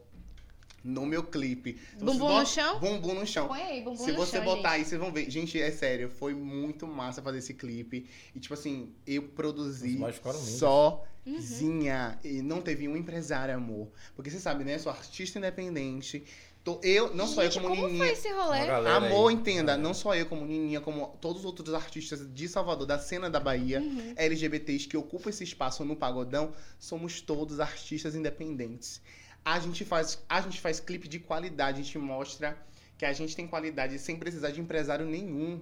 no meu clipe. Se Bumbum vocês no chão? Bumbum no chão. Põe aí, bumbum Se no você chão, botar gente. aí, vocês vão ver. Gente, é sério, foi muito massa fazer esse clipe. E, tipo assim, eu produzi sozinha. E não teve um empresário, amor. Porque você sabe, né? Eu sou artista independente. Tô, eu, não só eu Gente, como, como Nininha. foi esse rolê? Amor, aí. entenda, É. não só eu como Nininha, como todos os outros artistas de Salvador, da cena da Bahia, Uhum. LGBTs que ocupam esse espaço no pagodão, somos todos artistas independentes. A gente faz, a gente faz clipe de qualidade, a gente mostra que a gente tem qualidade sem precisar de empresário nenhum.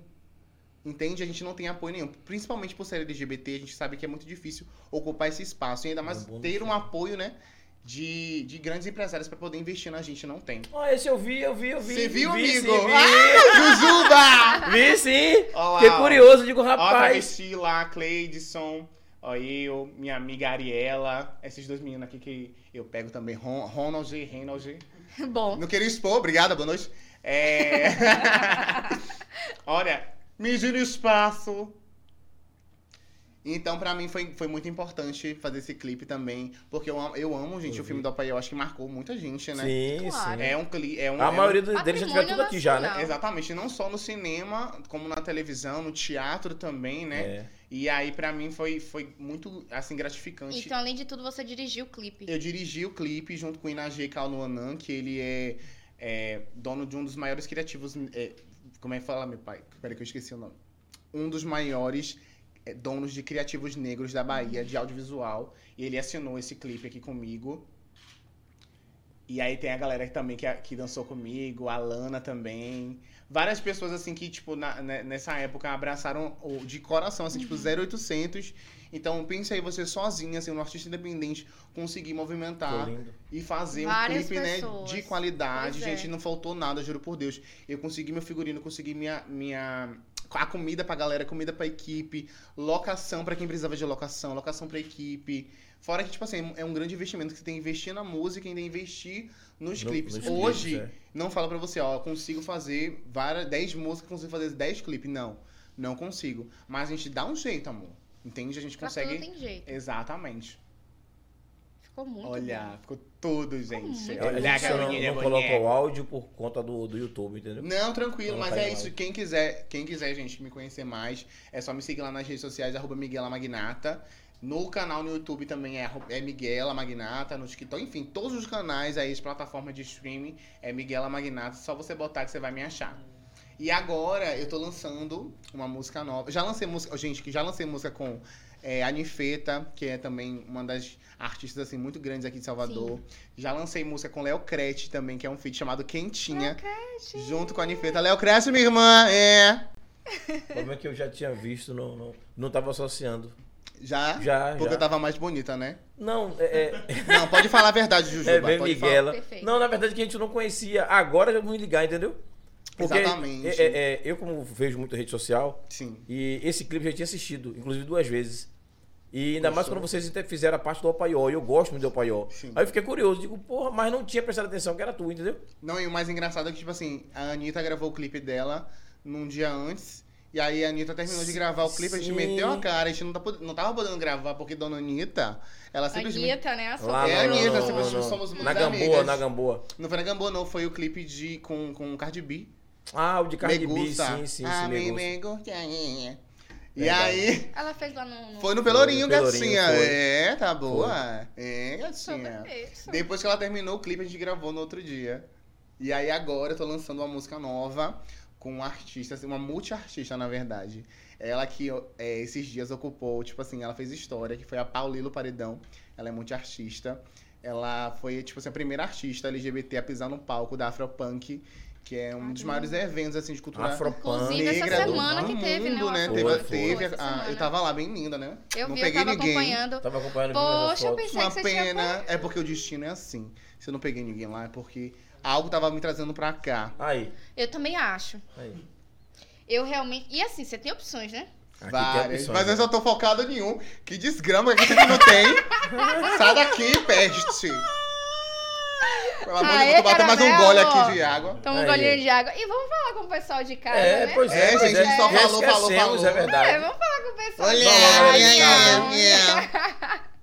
Entende? A gente não tem apoio nenhum. Principalmente por ser LGBT, a gente sabe que é muito difícil ocupar esse espaço. E ainda mais no ter um apoio, né? De, de grandes empresários para poder investir na gente. Não tem. Ó, esse eu vi, eu vi, eu vi. Você viu, vi, amigo? Sim, vi. Ah, Jujuba! vi sim. Ó lá, Fiquei ó. curioso, digo, Ó, rapaz. travesti lá, Cleidson, ó, eu, minha amiga Ariela, esses dois meninos aqui que eu pego também, Ron- Ronald e Reynolds. Bom. Não queria expor, obrigada, boa noite. É... Olha, medindo espaço. Então, pra mim, foi, foi muito importante fazer esse clipe também, porque eu amo, eu amo gente, Eu o filme do Apai, eu acho que marcou muita gente, né? Sim, Claro. sim. É um clipe, é um... A é um- maioria deles já tiver tudo aqui já, né? Exatamente, não só no cinema, como na televisão, no teatro também, né? É. E aí, pra mim, foi, foi muito, assim, gratificante. Então, além de tudo, você dirigiu o clipe. Eu dirigi o clipe junto com o Inajê Kaunuanan, que ele é, é dono de um dos maiores criativos... é, como é que fala, meu pai? Peraí que eu esqueci o nome. Um dos maiores donos de criativos negros da Bahia, de audiovisual. E ele assinou esse clipe aqui comigo. E aí tem a galera que também que, que dançou comigo, a Lana também. Várias pessoas, assim, que, tipo, na- né, nessa época abraçaram o- de coração, assim, tipo, 0800. Então, pense aí você sozinha, assim, um artista independente, conseguir movimentar e fazer Várias um clipe, né, pessoas. de qualidade. Pois é. Gente, não faltou nada, juro por Deus. Eu consegui meu figurino, consegui minha, minha a comida pra galera, comida pra equipe, locação pra quem precisava de locação, locação pra equipe. Fora que, tipo assim, é um grande investimento que você tem que investir na música e ainda investir nos No- clipes. nos Hoje, clipes, é. não fala pra você, ó, eu consigo fazer várias, 10 músicas, consigo fazer 10 clipes. Não, não consigo. Mas a gente dá um jeito, amor. Entende? A gente Pra consegue. tudo tem jeito. Exatamente. Ficou muito Olha, bom. ficou tudo, gente. muito É, Olha a a gente não, boneca. o áudio por conta do, do YouTube, entendeu? Não, tranquilo, Não mas é isso. Quem quiser, quem quiser, gente, me conhecer mais, é só me seguir lá nas redes sociais, arroba Miguela Magnata. No canal no YouTube também é, é Miguela Magnata, no TikTok, enfim, todos os canais aí, as plataformas de streaming, é Miguela Magnata, só você botar que você vai me achar. E agora eu tô lançando uma música nova. Já lancei música, gente, que já lancei música com é, a Nifeta, que é também uma das artistas assim muito grandes aqui de Salvador. Já lancei música com Léo Crete também, que é um feat chamado Quentinha. Junto com a Nifeta. Léo Cresce, minha irmã, é. Como é que eu já tinha visto, não, não, não tava associando. Já? Já, Porque já. eu tava mais bonita, né? Não, é, é, Não, pode falar a verdade, Jujuba. é bem Miguela. Não, na verdade que a gente não conhecia. Agora já vou me ligar, entendeu? Porque Exatamente. é, é, é, eu, como vejo muito rede social. Sim. e esse clipe eu já tinha assistido, inclusive duas vezes. E ainda mais quando vocês fizeram a parte do Opaió, e eu gosto muito do Opaió. Sim. Aí eu fiquei curioso, digo, porra, mas não tinha prestado atenção que era tu, entendeu? Não, e o mais engraçado é que, tipo assim, a Anitta gravou o clipe dela num dia antes. E aí a Anitta terminou de gravar o clipe, a gente Sim. meteu a cara, a gente não, tá, não tava podendo gravar, porque Dona Anitta, ela simplesmente. Anitta, né? A Lá. É, no- Anitta, no- simplesmente no- somos muito Na Gamboa, amigas. na Gamboa. Não foi na Gamboa, não, foi o clipe de, com, com o Cardi B. Ah, o de Cardi B, sim, sim, sim, Ah, me, me gusta. E aí, Ela fez lá no. no... foi no Pelourinho, no Pelourinho, gatinha. foi. É, tá boa. É, Sobre gatinha. isso. Depois que ela terminou o clipe, a gente gravou no outro dia. E aí agora eu tô lançando uma música nova com uma artista, assim, uma multi-artista, na verdade. Ela que é, esses dias ocupou, tipo assim, ela fez história, que foi a Paulilo Paredão. Ela é multi-artista. Ela foi, tipo assim, a primeira artista LGBT a pisar no palco da Afropunk, que é um dos maiores eventos, assim, de cultura Afropunk. Inclusive, essa negra do semana que teve, né, mundo, né? Afropunk. Teve, Foi, teve foi. a- Essa eu tava lá bem linda, né? Eu Não vi, eu peguei tava ninguém. acompanhando. Tava acompanhando Poxa, eu pensei Uma que você tinha pena, é porque o destino é assim. Se eu não peguei ninguém lá, é porque algo tava me trazendo pra cá. Aí, Eu também acho. aí. Eu realmente. E assim, você tem opções, né? Aqui Várias. opções, Mas eu né? só tô focado em um. Que desgrama que você não tem. Sai daqui, peste. Pelo amor de Aê, Deus, mais um gole aqui de água. Toma um Aí. golinho de água. E vamos falar com o pessoal de casa, É, né? pois é, É, pois gente, a gente só falou, falou, esquecemos, falou. É verdade. É, vamos falar com o pessoal. Olha, de olha, casa. olha,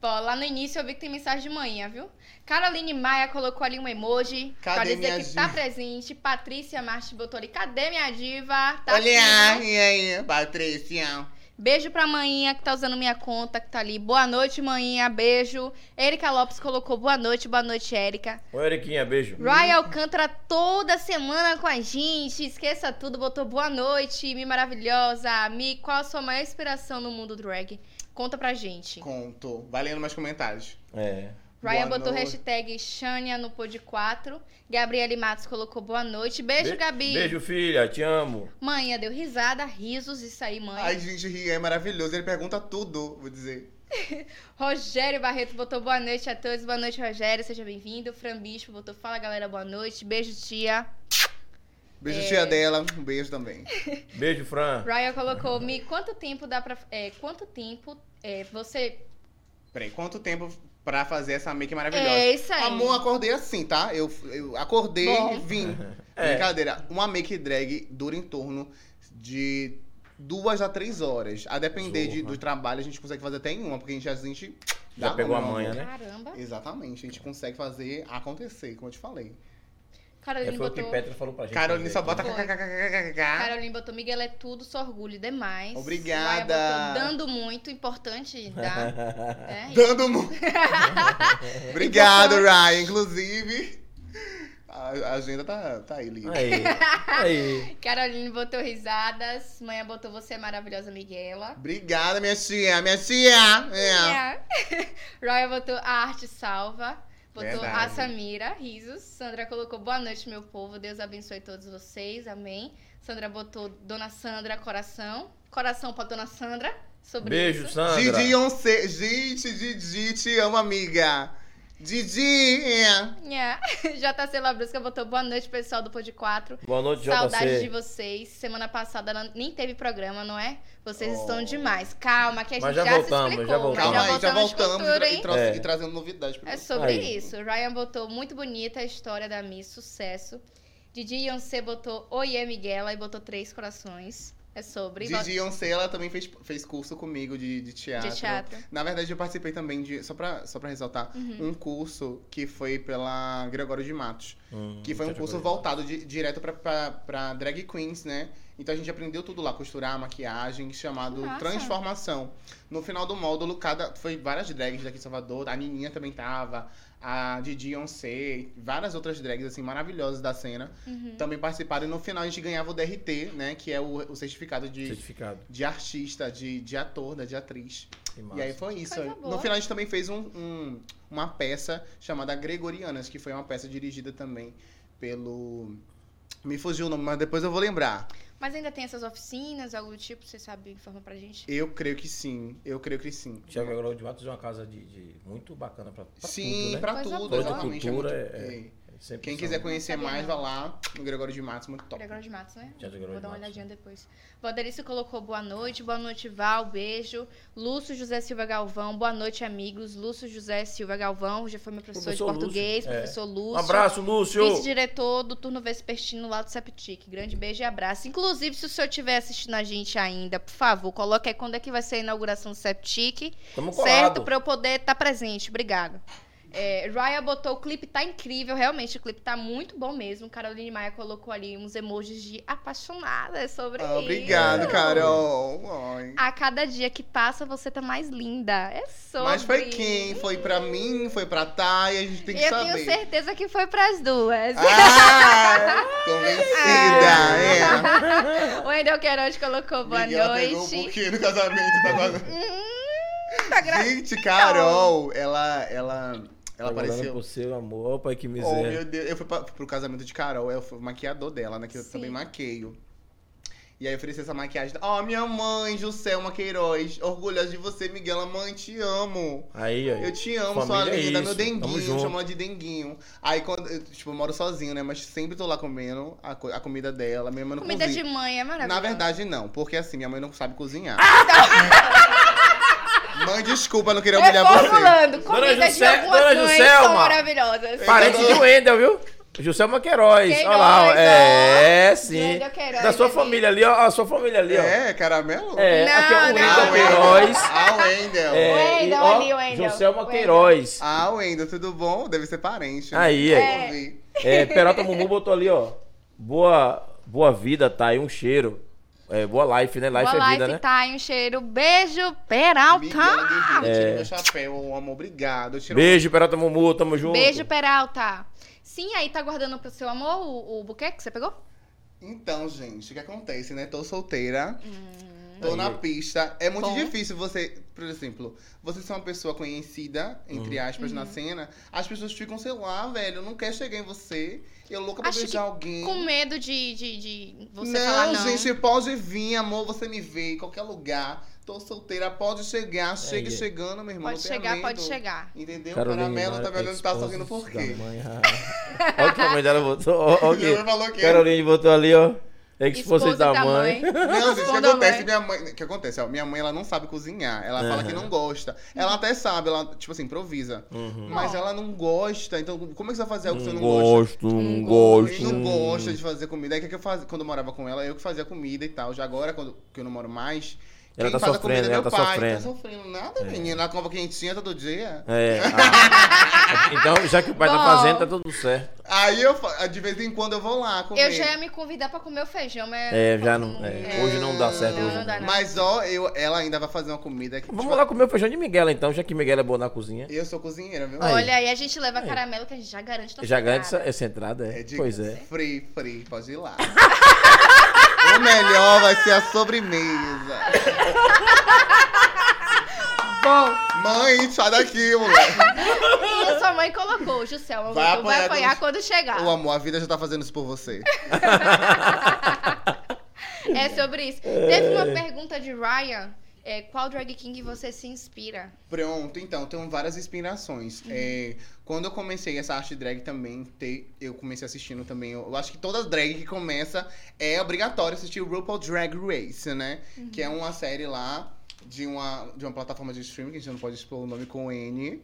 Pô, lá no início eu vi que tem mensagem de manhã, viu? Caroline Maia colocou ali um emoji Cadê pra dizer minha que diva? tá presente. Patrícia Martins botou ali, cadê minha diva? Tá Olha, aqui, né? aí, Patrícia? Beijo pra manhinha que tá usando minha conta, que tá ali. Boa noite, manhinha. Beijo. Erika Lopes colocou boa noite, boa noite, Erika. Ô, Eriquinha, beijo. Ryan Alcântara toda semana com a gente. Esqueça tudo, botou boa noite, Mi maravilhosa. Mi, qual a sua maior inspiração no mundo drag? Conta pra gente. Conto. Vai lendo mais comentários. É. Ryan Boa botou noite. hashtag Xânia no Pod 4. Gabriele Matos colocou boa noite. Beijo, Be- Gabi. Beijo, filha, te amo. Manhã deu risada, risos, isso aí, mãe. Ai, gente, ri, é maravilhoso. Ele pergunta tudo, vou dizer. Rogério Barreto botou boa noite a todos. Boa noite, Rogério. Seja bem-vindo. Fran Bispo botou fala, galera, boa noite. Beijo, tia. Beijo, É. tia dela. Um beijo também. Beijo, Fran. Ryan colocou, me quanto tempo dá pra. É, quanto tempo é, você. Peraí, quanto tempo pra fazer essa make maravilhosa? É isso aí. Amor, acordei assim, tá? Eu, eu acordei Bom. e vim. É. Brincadeira. Uma make drag dura em torno de duas a três horas. A depender de- do trabalho, a gente consegue fazer até em uma, porque a gente, a gente Já pegou a manha, né? Caramba. Exatamente, a gente consegue fazer acontecer, como eu te falei. É, Caroline foi o que botou. Petra falou pra gente. Caroline só bota Foi. kkkkkk. Caroline botou Miguel é tudo, só orgulho demais. Obrigada. Botou dando muito, importante dar. É, Dando muito. Obrigado, Ryan. Inclusive. A, agenda tá, tá aí, livre. Aí, aí. Caroline botou risadas. Manhã botou você é maravilhosa, Miguela. Obrigada, minha tia, minha tia. É. É. Botou a arte salva. Botou Verdade. a Samira, risos. Sandra colocou boa noite, meu povo. Deus abençoe todos vocês. Amém. Sandra botou Dona Sandra, coração. Coração pra Dona Sandra. Sobre Beijo, isso. Sandra. Didi Once. Gente, Didi, te amo, amiga. Didi. Yeah. JC Labrusca botou boa noite, pessoal do Pod 4. Boa noite, Saudades JC. de vocês. Semana passada ela nem teve programa, não é? Vocês Oh. estão demais. Calma, que a Mas gente já já, voltamos, se já explicou. voltamos. mas Calma aí, já voltamos com voltamos e, e, tra- É. e trazendo novidades pra É sobre Aí. isso. Ryan botou muito bonita a história da Miss, sucesso. Didi Yonsei botou Oiê Miguela e botou três corações. É sobre. Didi Once, ela também fez, fez curso comigo de, de teatro. De teatro. Na verdade, eu participei também de. Só pra, só pra ressaltar, Uhum. um curso que foi pela Gregório de Matos. Hum, Que foi um curso voltado de- direto pra, pra, pra drag queens, né? Então a gente aprendeu tudo lá, costurar, maquiagem, chamado Massa. Transformação. No final do módulo, cada. Foi várias drags daqui em Salvador, a Nininha também tava, a Didi Once, várias outras drags, assim, maravilhosas da cena. Uhum. Também participaram e no final a gente ganhava o DRT, né? Que é o, o certificado de, Certificado. de artista, de, de ator, né, de atriz. E aí foi isso. No final a gente também fez um, um- uma peça chamada Gregorianas, que foi uma peça dirigida também pelo. Me fugiu o nome, mas depois eu vou lembrar. Mas ainda tem essas oficinas, algo do tipo, você sabe informar pra gente? Eu creio que sim. Eu creio que sim. Tiago Agrônomo de Matos é uma casa de, de- muito bacana pra, pra sim, tudo, né? pra Coisa tudo, boa. exatamente. É Cultura muito- é- é. Sempre Quem quiser conhecer sabia mais, não. vá lá no Gregório de Matos, muito top. Gregório de Matos, né? Teatro Gregório Vou de dar uma Matos. olhadinha depois. Valderício colocou boa noite. Boa noite, Val. Beijo. Lúcio José Silva Galvão. Boa noite, amigos. Lúcio José Silva Galvão. Já foi meu professor, Professor de português. Lúcio, é. Professor Lúcio. Um abraço, Lúcio! Vice-diretor do turno vespertino lá do Septic. Grande beijo e abraço. Inclusive, se o senhor estiver assistindo a gente ainda, por favor, coloque aí quando é que vai ser a inauguração do Septic. Tamo Certo? Pra eu poder estar presente. Obrigado. É, Raya botou o clipe tá incrível, realmente o clipe tá muito bom mesmo. Caroline Maia colocou ali uns emojis de apaixonada é sobre Ah, isso. obrigado, Carol. Ai. A cada dia que passa, você tá mais linda. É sobre. Mas foi quem? Foi pra mim, foi pra Thay, a gente tem que Eu saber. tenho certeza que foi pras duas. Ah, convencida, é. o Wendel Queiroz colocou boa Miguel pegou um noite. pouquinho no casamento, tá agora. Tá Gente, Carol, ela, ela, ela Tá guardando apareceu. pro seu amor. Pai, que Oh, miséria. meu Deus. Eu fui pra, pro casamento de Carol, eu fui o maquiador dela, né? Que eu Sim. também maqueio. E aí eu ofereci essa maquiagem. Ó, minha mãe, Juscelma Queiroz. Orgulhosa de você, Miguel. Mãe, te amo. Aí, aí. Eu te amo, sua é linda, meu isso. Tamo denguinho, junto. chamo ela de denguinho. Aí quando, eu, tipo, eu moro sozinho, né? Mas sempre tô lá comendo a, co- a comida dela. Minha mãe não Comida cozinha. de mãe é maravilhosa. Na verdade, não, porque assim, minha mãe não sabe cozinhar. Ah, mãe, desculpa, não queria humilhar você. Reformulando, comida de José- algumas são maravilhosas. Parente de Wendel, viu? Juscelma Queiroz. Queiroz, Olha lá, ó. É, sim. Queiroz, da sua família ali, ó. A sua família ali, ó. É, caramelo? É, Não, aqui é o. Wendel Ah, Queiroz. Ah, Wendel. É, Wendel e, ó, ali, Wendel. Juscelma Wendel. Queiroz. Ah, Wendel, tudo bom? Deve ser parente. né? Aí, aí. É. É, Peralta Mumu botou ali, ó. Boa, boa vida, tá aí, um cheiro. É, boa life, né? Life Boa é life, vida, né? tá? Um cheiro. Beijo, Miguel Peralta. Guerreiro, É. tira meu chapéu, amor, obrigado. Eu tiro- Beijo, Peralta Mumu, tamo junto. Beijo, Peralta. Sim, aí tá guardando pro seu amor o, o buquê que você pegou? Então, gente, o que acontece, né? Tô solteira, tô na pista. É muito Bom. difícil você, por exemplo, você ser uma pessoa conhecida, entre Uhum. aspas, Uhum. na cena, as pessoas ficam, sei lá, velho, não quer chegar em você. Eu louca pra Acho que beijar alguém. Com medo de, de, de você não, falar não. gente, pode vir, amor, você me vê em qualquer lugar. Tô solteira, pode chegar, chega Aí. chegando, meu irmão. pode não tenha chegar, medo. pode chegar. Entendeu? Carolina Caramelo tá me olhando, tá sorrindo por quê? ah. Olha o que a mãe dela botou. Ó, ó, o que falou que. Caroline botou ali, ó. Ex-esposa da mãe. Não, gente, o que acontece? mãe. Minha mãe. O que acontece? Ó, minha mãe ela não sabe cozinhar. Ela fala Aham. que não gosta. Ela até sabe, ela, tipo assim, improvisa. Uhum. Mas ela não gosta. Então, como é que você vai fazer algo que você Não não gosta? gosto, não gosto. Não gosta de fazer comida. Aí o que, que eu fazia? Quando eu morava com ela, eu que fazia comida e tal. Já agora, quando que eu não moro mais. Ela quem tá faz a sofrendo, comida é ela tá pai. sofrendo. Tá sofrendo nada, menina. Ela compra quentinha todo dia. É. ah. então, já que o pai tá Bom. fazendo, tá tudo certo. Aí eu, de vez em quando eu vou lá comer. Eu já ia me convidar pra comer o feijão, mas. É, já não- é, hoje não dá certo, Não, hoje não dá, não. Mas ó, eu, ela ainda vai fazer uma comida que. Vamos tipo, lá comer o feijão de Miguel então, já que Miguel é boa na cozinha. Eu sou cozinheira, viu? Aí. Olha, aí a gente leva caramelo que a gente já garante Já garante essa, entrada. essa entrada, é? É de Pois é. Free, free, pode ir lá. o melhor vai ser a sobremesa. Bom, Mãe, sai daqui, moleque. e a sua mãe colocou, Juscelma. Vai tu vai apanhar apanhar quando- quando chegar. Ô, amor, a vida já tá fazendo isso por você. É sobre isso. Teve uma pergunta de Ryan. É, qual drag king você se inspira? Pronto, então, tenho várias inspirações. É, quando eu comecei essa arte drag também, te- eu comecei assistindo também. Eu, eu acho que toda drag que começa é obrigatório assistir o RuPaul Drag Race, né? Que é uma série lá de uma, de uma plataforma de streaming, que a gente não pode expor o nome com N.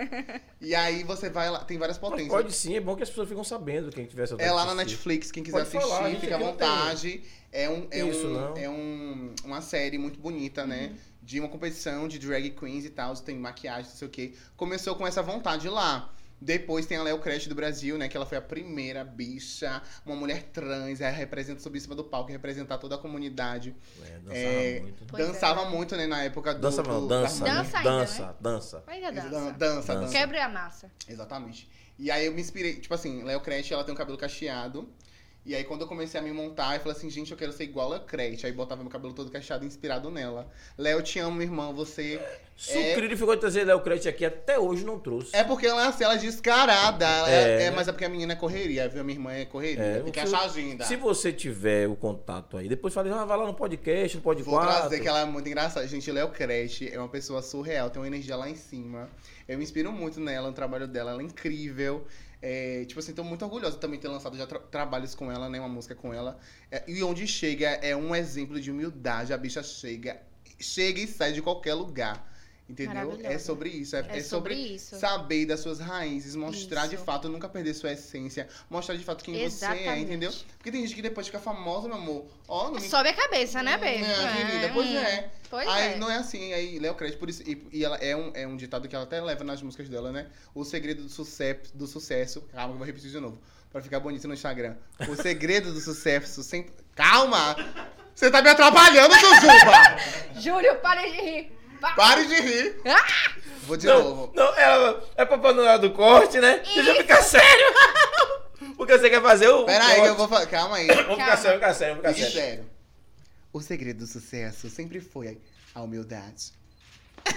e aí você vai lá, tem várias Mas potências. pode sim, é bom que as pessoas ficam sabendo quem tiver essa É lá na. Netflix, quem quiser Pode falar, assistir, gente fica à vontade. É, um, é, isso, um, não. é um, uma série muito bonita, né? De uma competição de drag queens e tal, tem maquiagem, não sei o quê. Começou com essa vontade lá. Depois tem a Léo Crash do Brasil, né? Que ela foi a primeira bicha, uma mulher trans, ela representa sobre cima do palco, representar toda a comunidade. É, dançava É, muito. Pois dançava é. muito, né, na época do. Dança não, do- dança. da- né? Dança ainda, dança, dança. Ainda Dança, dança. dança, dança. Quebre a massa. Exatamente. E aí eu me inspirei, tipo assim, Léo Crash, ela tem um cabelo cacheado. E aí quando eu comecei a me montar, eu falei assim, gente, eu quero ser igual a Crash. Aí botava meu cabelo todo cacheado, inspirado nela. Léo, te amo, irmão, você... Sucrilho ficou de trazer Léo Crete aqui, até hoje não trouxe. É porque ela é assim, ela é descarada. Ela É. é, é, mas é porque a menina é correria, viu? A minha irmã é correria. É, tem que se- achar agenda. Se você tiver o contato aí, depois fala, ah, vai lá no podcast, no podcast. Vou trazer que ela é muito engraçada. Gente, Léo Crash é uma pessoa surreal, tem uma energia lá em cima. Eu me inspiro muito nela, no trabalho dela, ela é incrível. É, tipo assim, tô muito orgulhosa também de ter lançado já tra- trabalhos com ela, né? Uma música com ela. É, e onde chega é um exemplo de humildade. A bicha chega, chega e sai de qualquer lugar. Entendeu? É sobre isso. É, É é sobre sobre, isso. saber das suas raízes, mostrar de Isso. fato, nunca perder sua essência, mostrar de fato quem você é, Exatamente. entendeu? Porque tem gente que depois fica famosa, meu amor. Me Sobe a cabeça, né, Bê? é, querida, pois é. Pois aí é. não é assim, aí Léo Crash, por isso. E, e ela é um, é um ditado que ela até leva nas músicas dela, né? O segredo do sucesso, do sucesso. Calma, que eu vou repetir de novo. Pra ficar bonito no Instagram. O segredo do sucesso sempre. Calma! Você tá me atrapalhando, Jujuba! Júlio, pare de rir. Pa- Pare de rir! Ah! Vou de Não, novo. não, é, é pra panelar do corte, né? Deixa eu ficar sério. Porque você quer fazer o. Pera aí, que eu vou falar. Calma aí. Vamos ficar sério, vamos ficar sério, vamos ficar sério. sério. O segredo do sucesso sempre foi a humildade.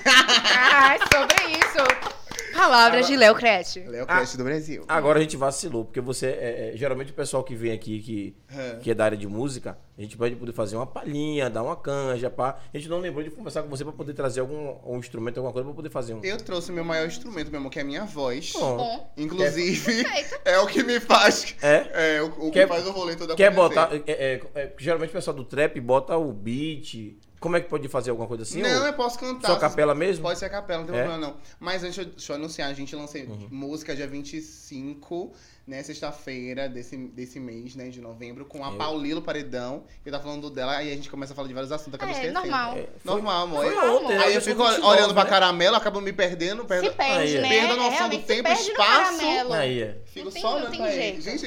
Ah, é sobre isso. Palavras de Léo Crete. Léo Crash do Brasil. Agora a gente vacilou, porque você. É, é, geralmente o pessoal que vem aqui, que, É. que é da área de música, a gente pode poder fazer uma palhinha, dar uma canja, pá. A gente não lembrou de conversar com você pra poder trazer algum um instrumento, alguma coisa pra poder fazer um. Eu trouxe meu maior instrumento, meu amor, que é a minha voz. Bom. Inclusive, é o que me faz. É? É, o, o que Quer- faz o rolê todo Quer acontecer. botar. é, é, é, geralmente o pessoal do trap bota o beat. Como é que pode fazer alguma coisa assim? não, ou eu posso cantar. Só capela mesmo? Pode ser capela, não tem É? problema não. Mas antes, deixa eu, deixa eu anunciar, a gente lancei Uhum. música dia 25, né, sexta-feira desse, desse mês, né, de novembro, com a Eu- Paulilo Paredão. Eu tava falando dela, aí a gente começa a falar de vários assuntos, acaba É, esquecendo. normal. É, Normal, amor. Foi Aí- ontem, né? Aí Eu fico 29, olhando pra né? caramelo, acabo me perdendo, Se perdo, perde, Aí, né? Perda a noção Realmente do se tempo, espaço. caramelo. Aí, é. fico tem- só olhando pra ele. Gente,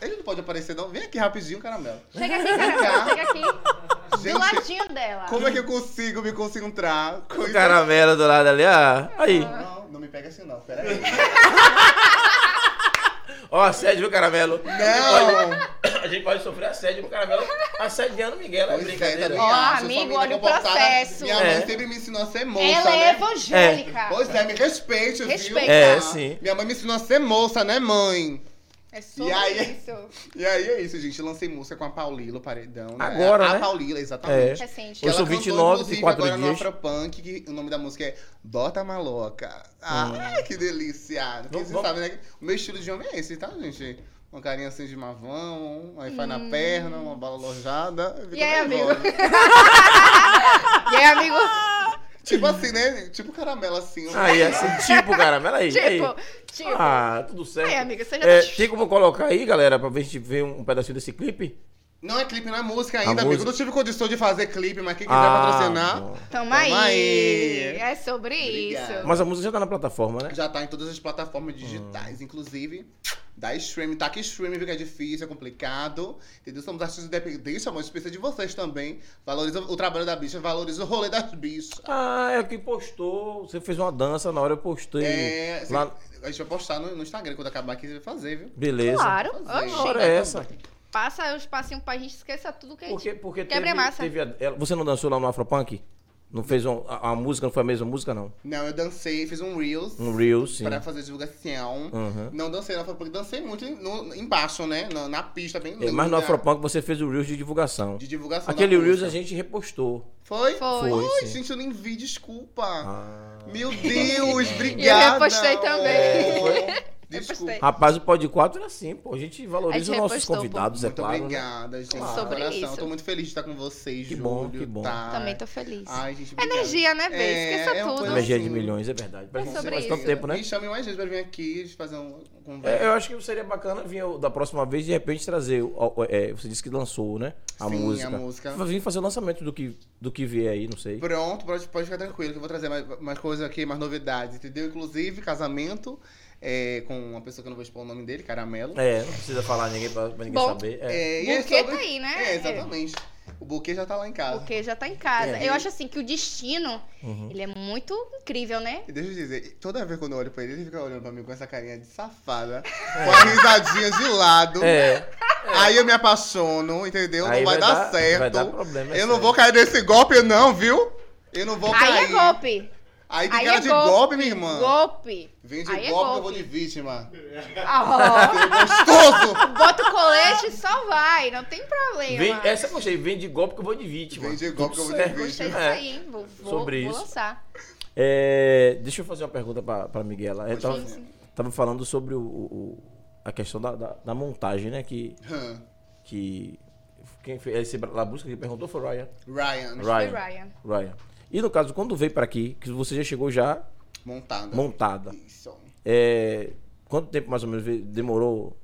ele não pode aparecer não. Vem aqui rapidinho, caramelo. Chega aqui, caramelo. Chega aqui. Do ladinho dela. como é que eu consigo me concentrar? com O caramelo do lado ali, ah. Aí. Não, não me pega assim não, pera aí. Ó, assédio, viu, caramelo? Não! A gente pode sofrer assédio pro caramelo assediando Miguel. É Pois é, brincadeira. Ó, acho. amigo, Família olha o comportada. processo. Minha É. mãe sempre me ensinou a ser moça, Ela é né? evangélica. Pois é, me respeite, Respeita. viu? É, sim. Minha mãe me ensinou a ser moça, né, mãe? É sobre E aí- isso. E aí é isso, gente. Lancei música com a Paulilo Paredão. Né? Agora, a né? Paulila, exatamente. Recente. Que Eu sou cantou, 29, inclusive, tem quatro agora no dias. Afropunk, que o nome da música é Bota Maloca. Ah, que delícia. Porque Vamos- você vamos- sabe, né? O meu estilo de homem é esse, tá, gente? Uma carinha assim de mavão, um wi-fi na perna, uma bala alojada. Hum. E aí, nervosa. E aí, amigo? Tipo assim, né? Tipo caramelo assim. Aí, assim, tipo, caramelo aí. aí. Tipo, tipo. Ah, tudo certo. Aí, amiga, você já É, tá... tem como colocar aí, galera, pra ver se a gente vê um pedacinho desse clipe? Não é clipe, não é música ainda, A amigo. música- Não tive condição de fazer clipe, mas quem quiser Ah, patrocinar, bom. Tamo aí. Aí. É sobre Obrigado. isso. Mas a música já tá na plataforma, né? já tá em todas as plataformas digitais. Inclusive, Dá stream, tá que stream fica difícil, é complicado. Entendeu? Somos artistas independentes, amor. Isso precisa de vocês também. Valoriza o trabalho da bicha, valoriza o rolê das bichas. Ah, é que postou. Você fez uma dança, na hora eu postei. É, lá... a gente vai postar no, no Instagram quando acabar aqui, você vai fazer, viu? Beleza. Claro. Fazer. Oxi. A hora é essa. Passa os passinhos pra gente esquecer tudo que a gente... Porque, porque Quebra teve, massa. teve a- ela- você não dançou lá no Afropunk? Não fez um, a, a música, não foi a mesma música, não? Não, eu dancei, fiz um Reels. Um Reels, sim. Pra fazer divulgação. Uhum. Não dancei na porque dancei muito no- embaixo, né? Na, na pista, bem É, linda. mas no Afropunk você fez o Reels de divulgação. De divulgação Aquele Reels música. a gente repostou. Foi? Foi. Foi, Ai, gente, eu nem vi, desculpa. Ah. Meu Deus, obrigada. repostei também. É, Eu Desculpa. Rapaz, o Pod 4 é assim, pô. A gente valoriza A gente os nossos repostou, pô. convidados, é Muito claro. né? obrigada, gente. Claro. Sobre coração. isso. Eu tô muito feliz de estar com vocês, Que Júlio. bom, que bom. Tá. Também tô feliz. Ai, gente. Energia, né, Bê? Esqueça é tudo. Energia de assim. milhões, é verdade. Faz, É sobre faz tanto tempo, né? Me chame mais vezes pra vir aqui fazer um um É, conversa. eu acho que seria bacana vir da próxima vez de repente trazer. é, você disse que lançou, né? A Sim, música. a música. Vir fazer o lançamento do que, do que vier aí, não sei. Pronto, pode, pode ficar tranquilo que eu vou trazer mais, mais coisas aqui, mais novidades, entendeu? Inclusive, casamento é, com uma pessoa que eu não vou expor o nome dele, Caramelo. É, não precisa falar ninguém pra, pra ninguém Bom, saber. É. É, e é Buquê sobre- tá aí, né? É, exatamente. O buquê já tá lá em casa. Porque já tá em casa. É. Eu acho assim que o destino, Uhum. ele é muito incrível, né? E deixa eu dizer, toda vez quando eu olho pra ele, ele fica olhando pra mim com essa carinha de safada, com a risadinha de lado. É. Aí eu me apaixono, entendeu? Aí não vai, vai dar, dar- certo. vai dar problema, é eu não vou cair nesse golpe, não, viu? Eu não vou Aí cair. é golpe. Aí tem Aí cara é de golpe. golpe, minha irmã. Golpe. Vem de Aí é golpe que eu vou golpe. de vítima. Ah, Gostoso! ó. Bota o colete e só vai. Não tem problema. Vem, essa eu gostei, vem de golpe que eu vou de vítima. Vem de golpe que eu vou de certo. Gostei disso É. aí, hein? Vou, vou, Sobre vou isso. lançar. É, deixa eu fazer uma pergunta pra, pra Miguela. Eu tava, Sim, sim. tava falando sobre o, o- a questão da, da, da montagem, né? Que. Hum. que quem fez esse, a busca que perguntou foi o Ryan. Ryan, Foi Ryan. Ryan. Ryan. E no caso, quando veio pra aqui, que você já chegou já montada. montada. Isso. É, quanto tempo mais ou menos demorou?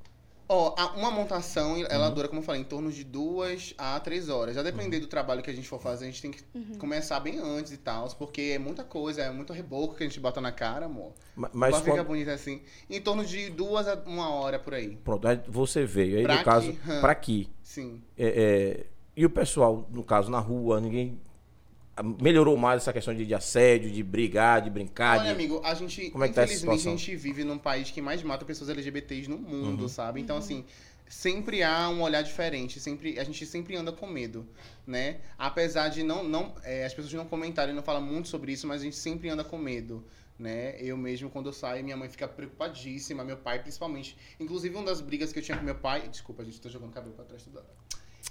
Ó, a- uma montação, ela dura, como eu falei, em torno de duas a três horas. Já depender do trabalho que a gente for fazer, a gente tem que começar bem antes e tal, porque é muita coisa, é muito reboco que a gente bota na cara, amor. Ma- Mas quando, bonito assim. Em torno de duas a uma hora por aí. pronto, aí você veio. Aí Pra no caso, aqui, hum. pra aqui. Sim. É, é, e o pessoal, no caso, na rua, ninguém melhorou mais essa questão de, de assédio, de brigar, de brincar. Olha, de- amigo, a gente, Como é que tá essa infelizmente, a situação? gente vive num país que mais mata pessoas LGBTs no mundo, Uhum. sabe? Então, assim, sempre há um olhar diferente, sempre, a gente sempre anda com medo, né? Apesar de não, não é, as pessoas não comentarem, não falam muito sobre isso, mas a gente sempre anda com medo. Né? Eu mesmo, quando eu saio, minha mãe fica preocupadíssima, meu pai principalmente. Inclusive, uma das brigas que eu tinha com meu pai. Desculpa, gente, tô jogando cabelo pra trás toda hora.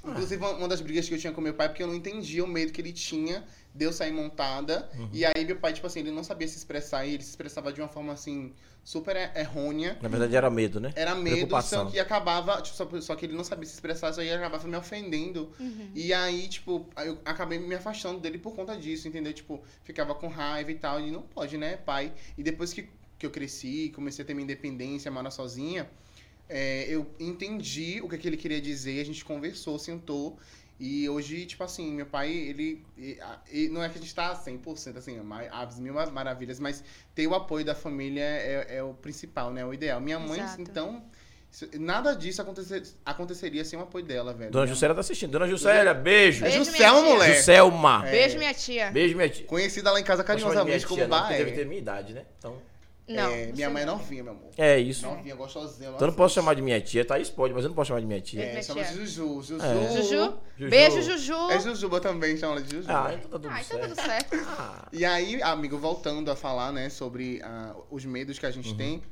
Inclusive, uma- das brigas que eu tinha com meu pai, porque eu não entendia o medo que ele tinha de eu sair montada. E aí, meu pai, tipo assim, ele não sabia se expressar e ele se expressava de uma forma, assim, super er- errônea. Na verdade era medo, né? Era medo, Preocupação. só que acabava, tipo, só, só que ele não sabia se expressar, isso aí acabava me ofendendo. E aí, tipo, eu acabei me afastando dele por conta disso, entendeu? Tipo, ficava com raiva e tal, e não pode, né, pai? E depois que, que eu cresci, comecei a ter minha independência, morar sozinha, é, eu entendi o que, que ele queria dizer, a gente conversou, sentou. E hoje, tipo assim, meu pai, ele. e- e não é que a gente tá 100%, assim, ma- as mil maravilhas, mas ter o apoio da família é, é o principal, né? É o ideal. Minha mãe, Exato. então. Nada disso acontecer, aconteceria sem o apoio dela, velho. Dona Juscelia tá assistindo. Dona Juscelia, beijo. É Beijo, Juscelma, moleque. Juscelma. Beijo, minha tia. Beijo, minha tia. Conhecida lá em casa carinhosamente como porque deve Baé. ter minha idade, né? Então, Não. É, minha mãe é não. novinha, meu amor. é isso. Novinha, gostosinha. Então eu não posso chamar de minha tia. Thaís pode, mas eu não posso chamar de minha tia. É, chama de. Juju. Juju. É. Juju? Juju. Beijo, Juju. É Jujuba também, chama ela de Juju. Ah, então tá tudo Ah, então certo. tudo certo. Ah, E aí, amigo, voltando a falar, né, sobre ah, os medos que a gente Uhum. tem,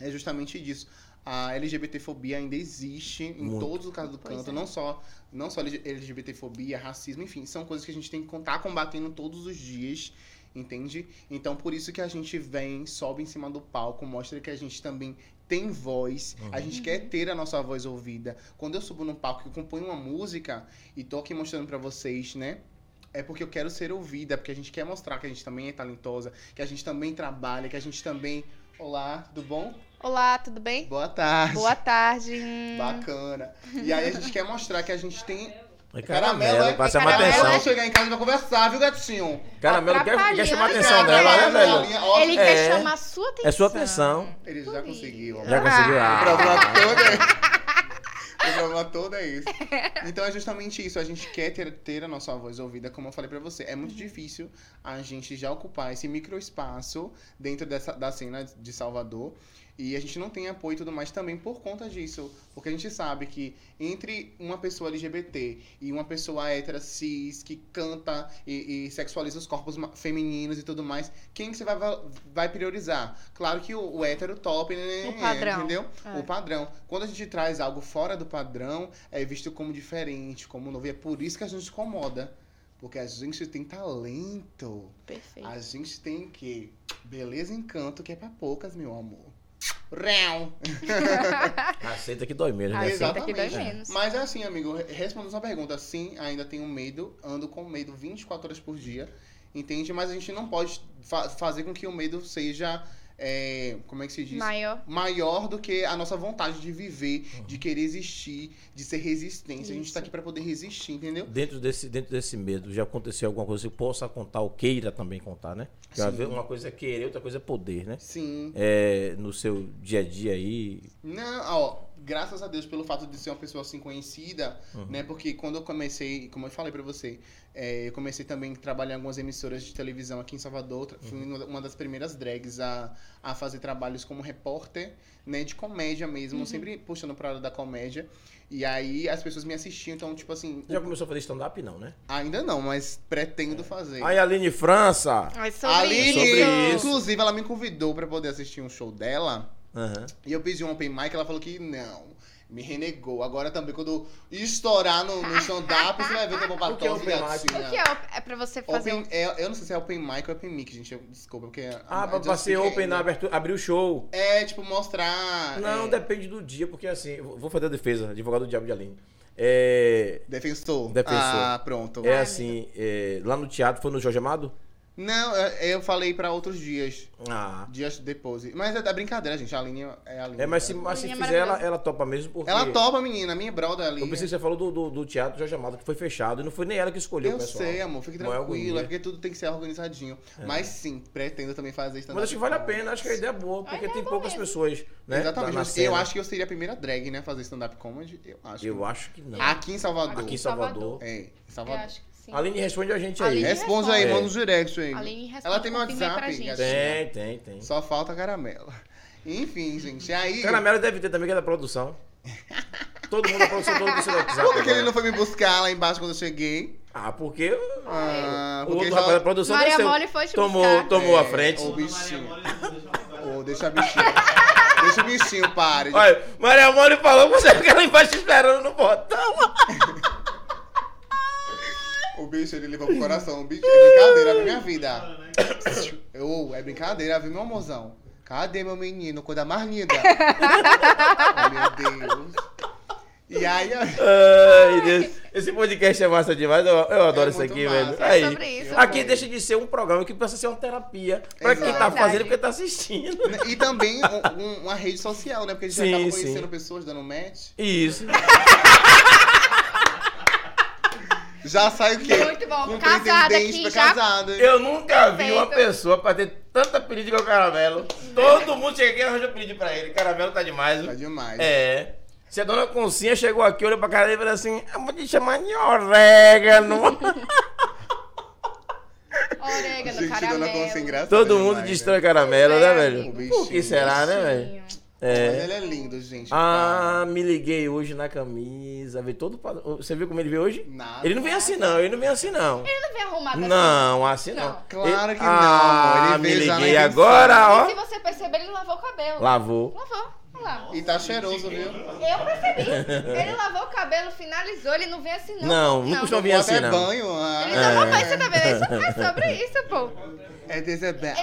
é justamente disso. A LGBTfobia ainda existe em Muito. todos os casos do Pois canto, é. não só não só LGBTfobia, racismo, enfim, são coisas que a gente tem que estar combatendo todos os dias, entende? Então, por isso que a gente vem, sobe em cima do palco, mostra que a gente também tem voz, Uhum. a gente quer ter a nossa voz ouvida. Quando eu subo no palco e componho uma música e tô aqui mostrando pra vocês, né? É porque eu quero ser ouvida, porque a gente quer mostrar que a gente também é talentosa, que a gente também trabalha, que a gente também. Olá, tudo bom? Olá, tudo bem? Boa tarde. Boa tarde. Bacana. E aí a gente quer mostrar que a gente tem. É Caramelo, é, pra é chamar caramelo, atenção. Vai chegar em casa e vai conversar, viu, gatinho? Caramelo quer, quer chamar a Atrapalhando, atenção né, dela, né, velho? Ele É. quer chamar a sua atenção. É sua atenção. Ele já conseguiu. Já conseguiu. O Ah. problema todo é... O problema todo é isso. Então é justamente isso. A gente quer ter, ter a nossa voz ouvida, como eu falei pra você. É muito difícil a gente já ocupar esse microespaço dentro dessa, da cena de Salvador. E a gente não tem apoio e tudo mais também por conta disso. Porque a gente sabe que entre uma pessoa LGBT e uma pessoa hétera, cis, que canta e, e sexualiza os corpos femininos e tudo mais, quem que você vai, va- vai priorizar? Claro que o, o hétero top, né? O padrão. Entendeu? É. O padrão. Quando a gente traz algo fora do padrão, é visto como diferente, como novo. E é por isso que a gente se incomoda. Porque a gente tem talento. Perfeito. A gente tem que beleza e encanto que é pra poucas, meu amor. Rão. Aceita que dói mesmo, né? Aceita que dói Exatamente. menos. Mas é assim, amigo, re- respondendo sua pergunta, sim, ainda tenho medo, ando com medo 24 horas por dia, entende? Mas a gente não pode fa- fazer com que o medo seja, é, como é que se diz? Maior. Maior do que a nossa vontade de viver, de querer existir, de ser resistência. A gente Isso. tá aqui pra poder resistir, entendeu? Dentro desse, dentro desse medo, já aconteceu alguma coisa que possa contar ou queira também contar, né? Porque uma coisa é querer, outra coisa é poder, né? Sim. É, no seu dia a dia aí. Não, ó, graças a Deus pelo fato de ser uma pessoa assim conhecida, né? Porque quando eu comecei, como eu falei pra você, é, eu comecei também a trabalhar em algumas emissoras de televisão aqui em Salvador. Tra- Fui uma das primeiras drags a, a fazer trabalhos como repórter, né? De comédia mesmo, sempre puxando pra área da comédia. E aí as pessoas me assistiam, então, tipo assim, Já começou a fazer stand-up, não, né? ainda não, mas pretendo fazer. Aí, Aline França. Mas sobre Aline, Sobre isso. inclusive, ela me convidou pra poder assistir um show dela. Aham. E eu pedi um open mic, ela falou que não. Me renegou. Agora também, quando eu estourar no, no stand-up, você vai ver que eu vou pra é tosse open mic? gatinha. O que é, o- é pra você fazer Open, um... é, eu não sei se é open mic ou open mic, gente. eu- desculpa, porque... Ah, I pra, pra just ser open na abertura, abrir o show. É, tipo, mostrar... Não, é, depende do dia, porque assim, eu vou fazer a defesa, advogado do Diabo de Aline. É, Defensor. Defensor. Ah, pronto. é assim, é, lá no teatro, foi no Jorge Amado? Não, eu, eu falei pra outros dias. Ah. Dias depois. Mas é da brincadeira, gente. A linha é a linha. É, mas se, mas se é fizer, ela, ela topa mesmo, porque... Ela topa, menina. Minha brother ali. Eu pensei que você falou do, do, do teatro Jorge Amado, que foi fechado, e não foi nem ela que escolheu Eu o pessoal. sei, amor, fique é tranquila, agonia. porque tudo tem que ser organizadinho. Mas sim, pretendo também fazer stand-up. Mas acho que vale a pena, acho que a ideia é boa, porque tem é poucas mesmo. pessoas, né? Exatamente, na cena. eu acho que eu seria a primeira drag, né, fazer stand-up comedy. Eu acho. Eu acho que não. Aqui em Salvador. Aqui em Salvador. É, em Eu Salvador. acho que sim. Aline responde a gente aí. Aline Responde aí, É. manda um direct aí. Aline responde, Ela tem meu aí WhatsApp. Tem, tem, tem. Só falta caramelo. Enfim, gente, aí... Caramelo deve ter também, que é da produção. Todo mundo da produção, todo mundo do seu WhatsApp. Por que, ele não foi me buscar lá embaixo quando eu cheguei? Ah, porque Ah, o porque outro já- rapaz da produção Maria desceu. Mole foi te tomou, buscar. tomou É, a frente. Ô, bichinho. Ô, deixa a bichinho. deixa o bichinho, pare. Olha, Maria Mole falou que você fica lá embaixo esperando no botão. O bicho, ele levou pro coração. O bicho, é brincadeira, viu minha vida. Eu, é brincadeira, viu, meu amorzão? Cadê meu menino? Coisa mais linda. oh, meu Deus. E aí, Ai, Deus. Esse podcast é massa demais. Eu, eu adoro É isso aqui, massa. velho. É Aí, sobre isso. aqui deixa de ser um programa que passa a ser uma terapia pra quem tá fazendo e porque tá assistindo. e também um- um- uma rede social, né? Porque a gente Sim, acaba sim. conhecendo pessoas dando match. Isso. Já sai o quê? Muito bom. Com Casada aqui, pra já- casado. Eu nunca vi uma pessoa pra ter tanta apelido que o Caramelo. Todo mundo chega aqui e arranja apelido pra ele. Caramelo tá demais. Tá demais. É. Se a dona Concinha chegou aqui, olhou pra cara dele e falou assim: Eu vou te chamar de orégano. Orégano, Gente, dona Consciência caramelo. engraçada Todo mundo demais, destrói né? caramelo, É, né, velho? amigo. Por que será, né, velho? Bichinho. Mas É. ele é lindo, gente. Ah, me liguei hoje na camisa. Vê todo padrão. Você viu como ele veio hoje? Nada. Ele não vem assim, não. Ele não vem assim, não. Ele não vem arrumado assim. Não, assim não. Não. Claro Ele- que não, Ah. Ele me liguei agora, E se ó. você perceber, ele lavou o cabelo. Lavou. Lavou. Lá. E tá cheiroso, viu? Eu percebi. Ele lavou o cabelo, finalizou, ele não vem assim, não. Não, não costuma vir assim, até não. banho. ah. Ele tomou banho, você tá vendo? É sobre isso, pô. É.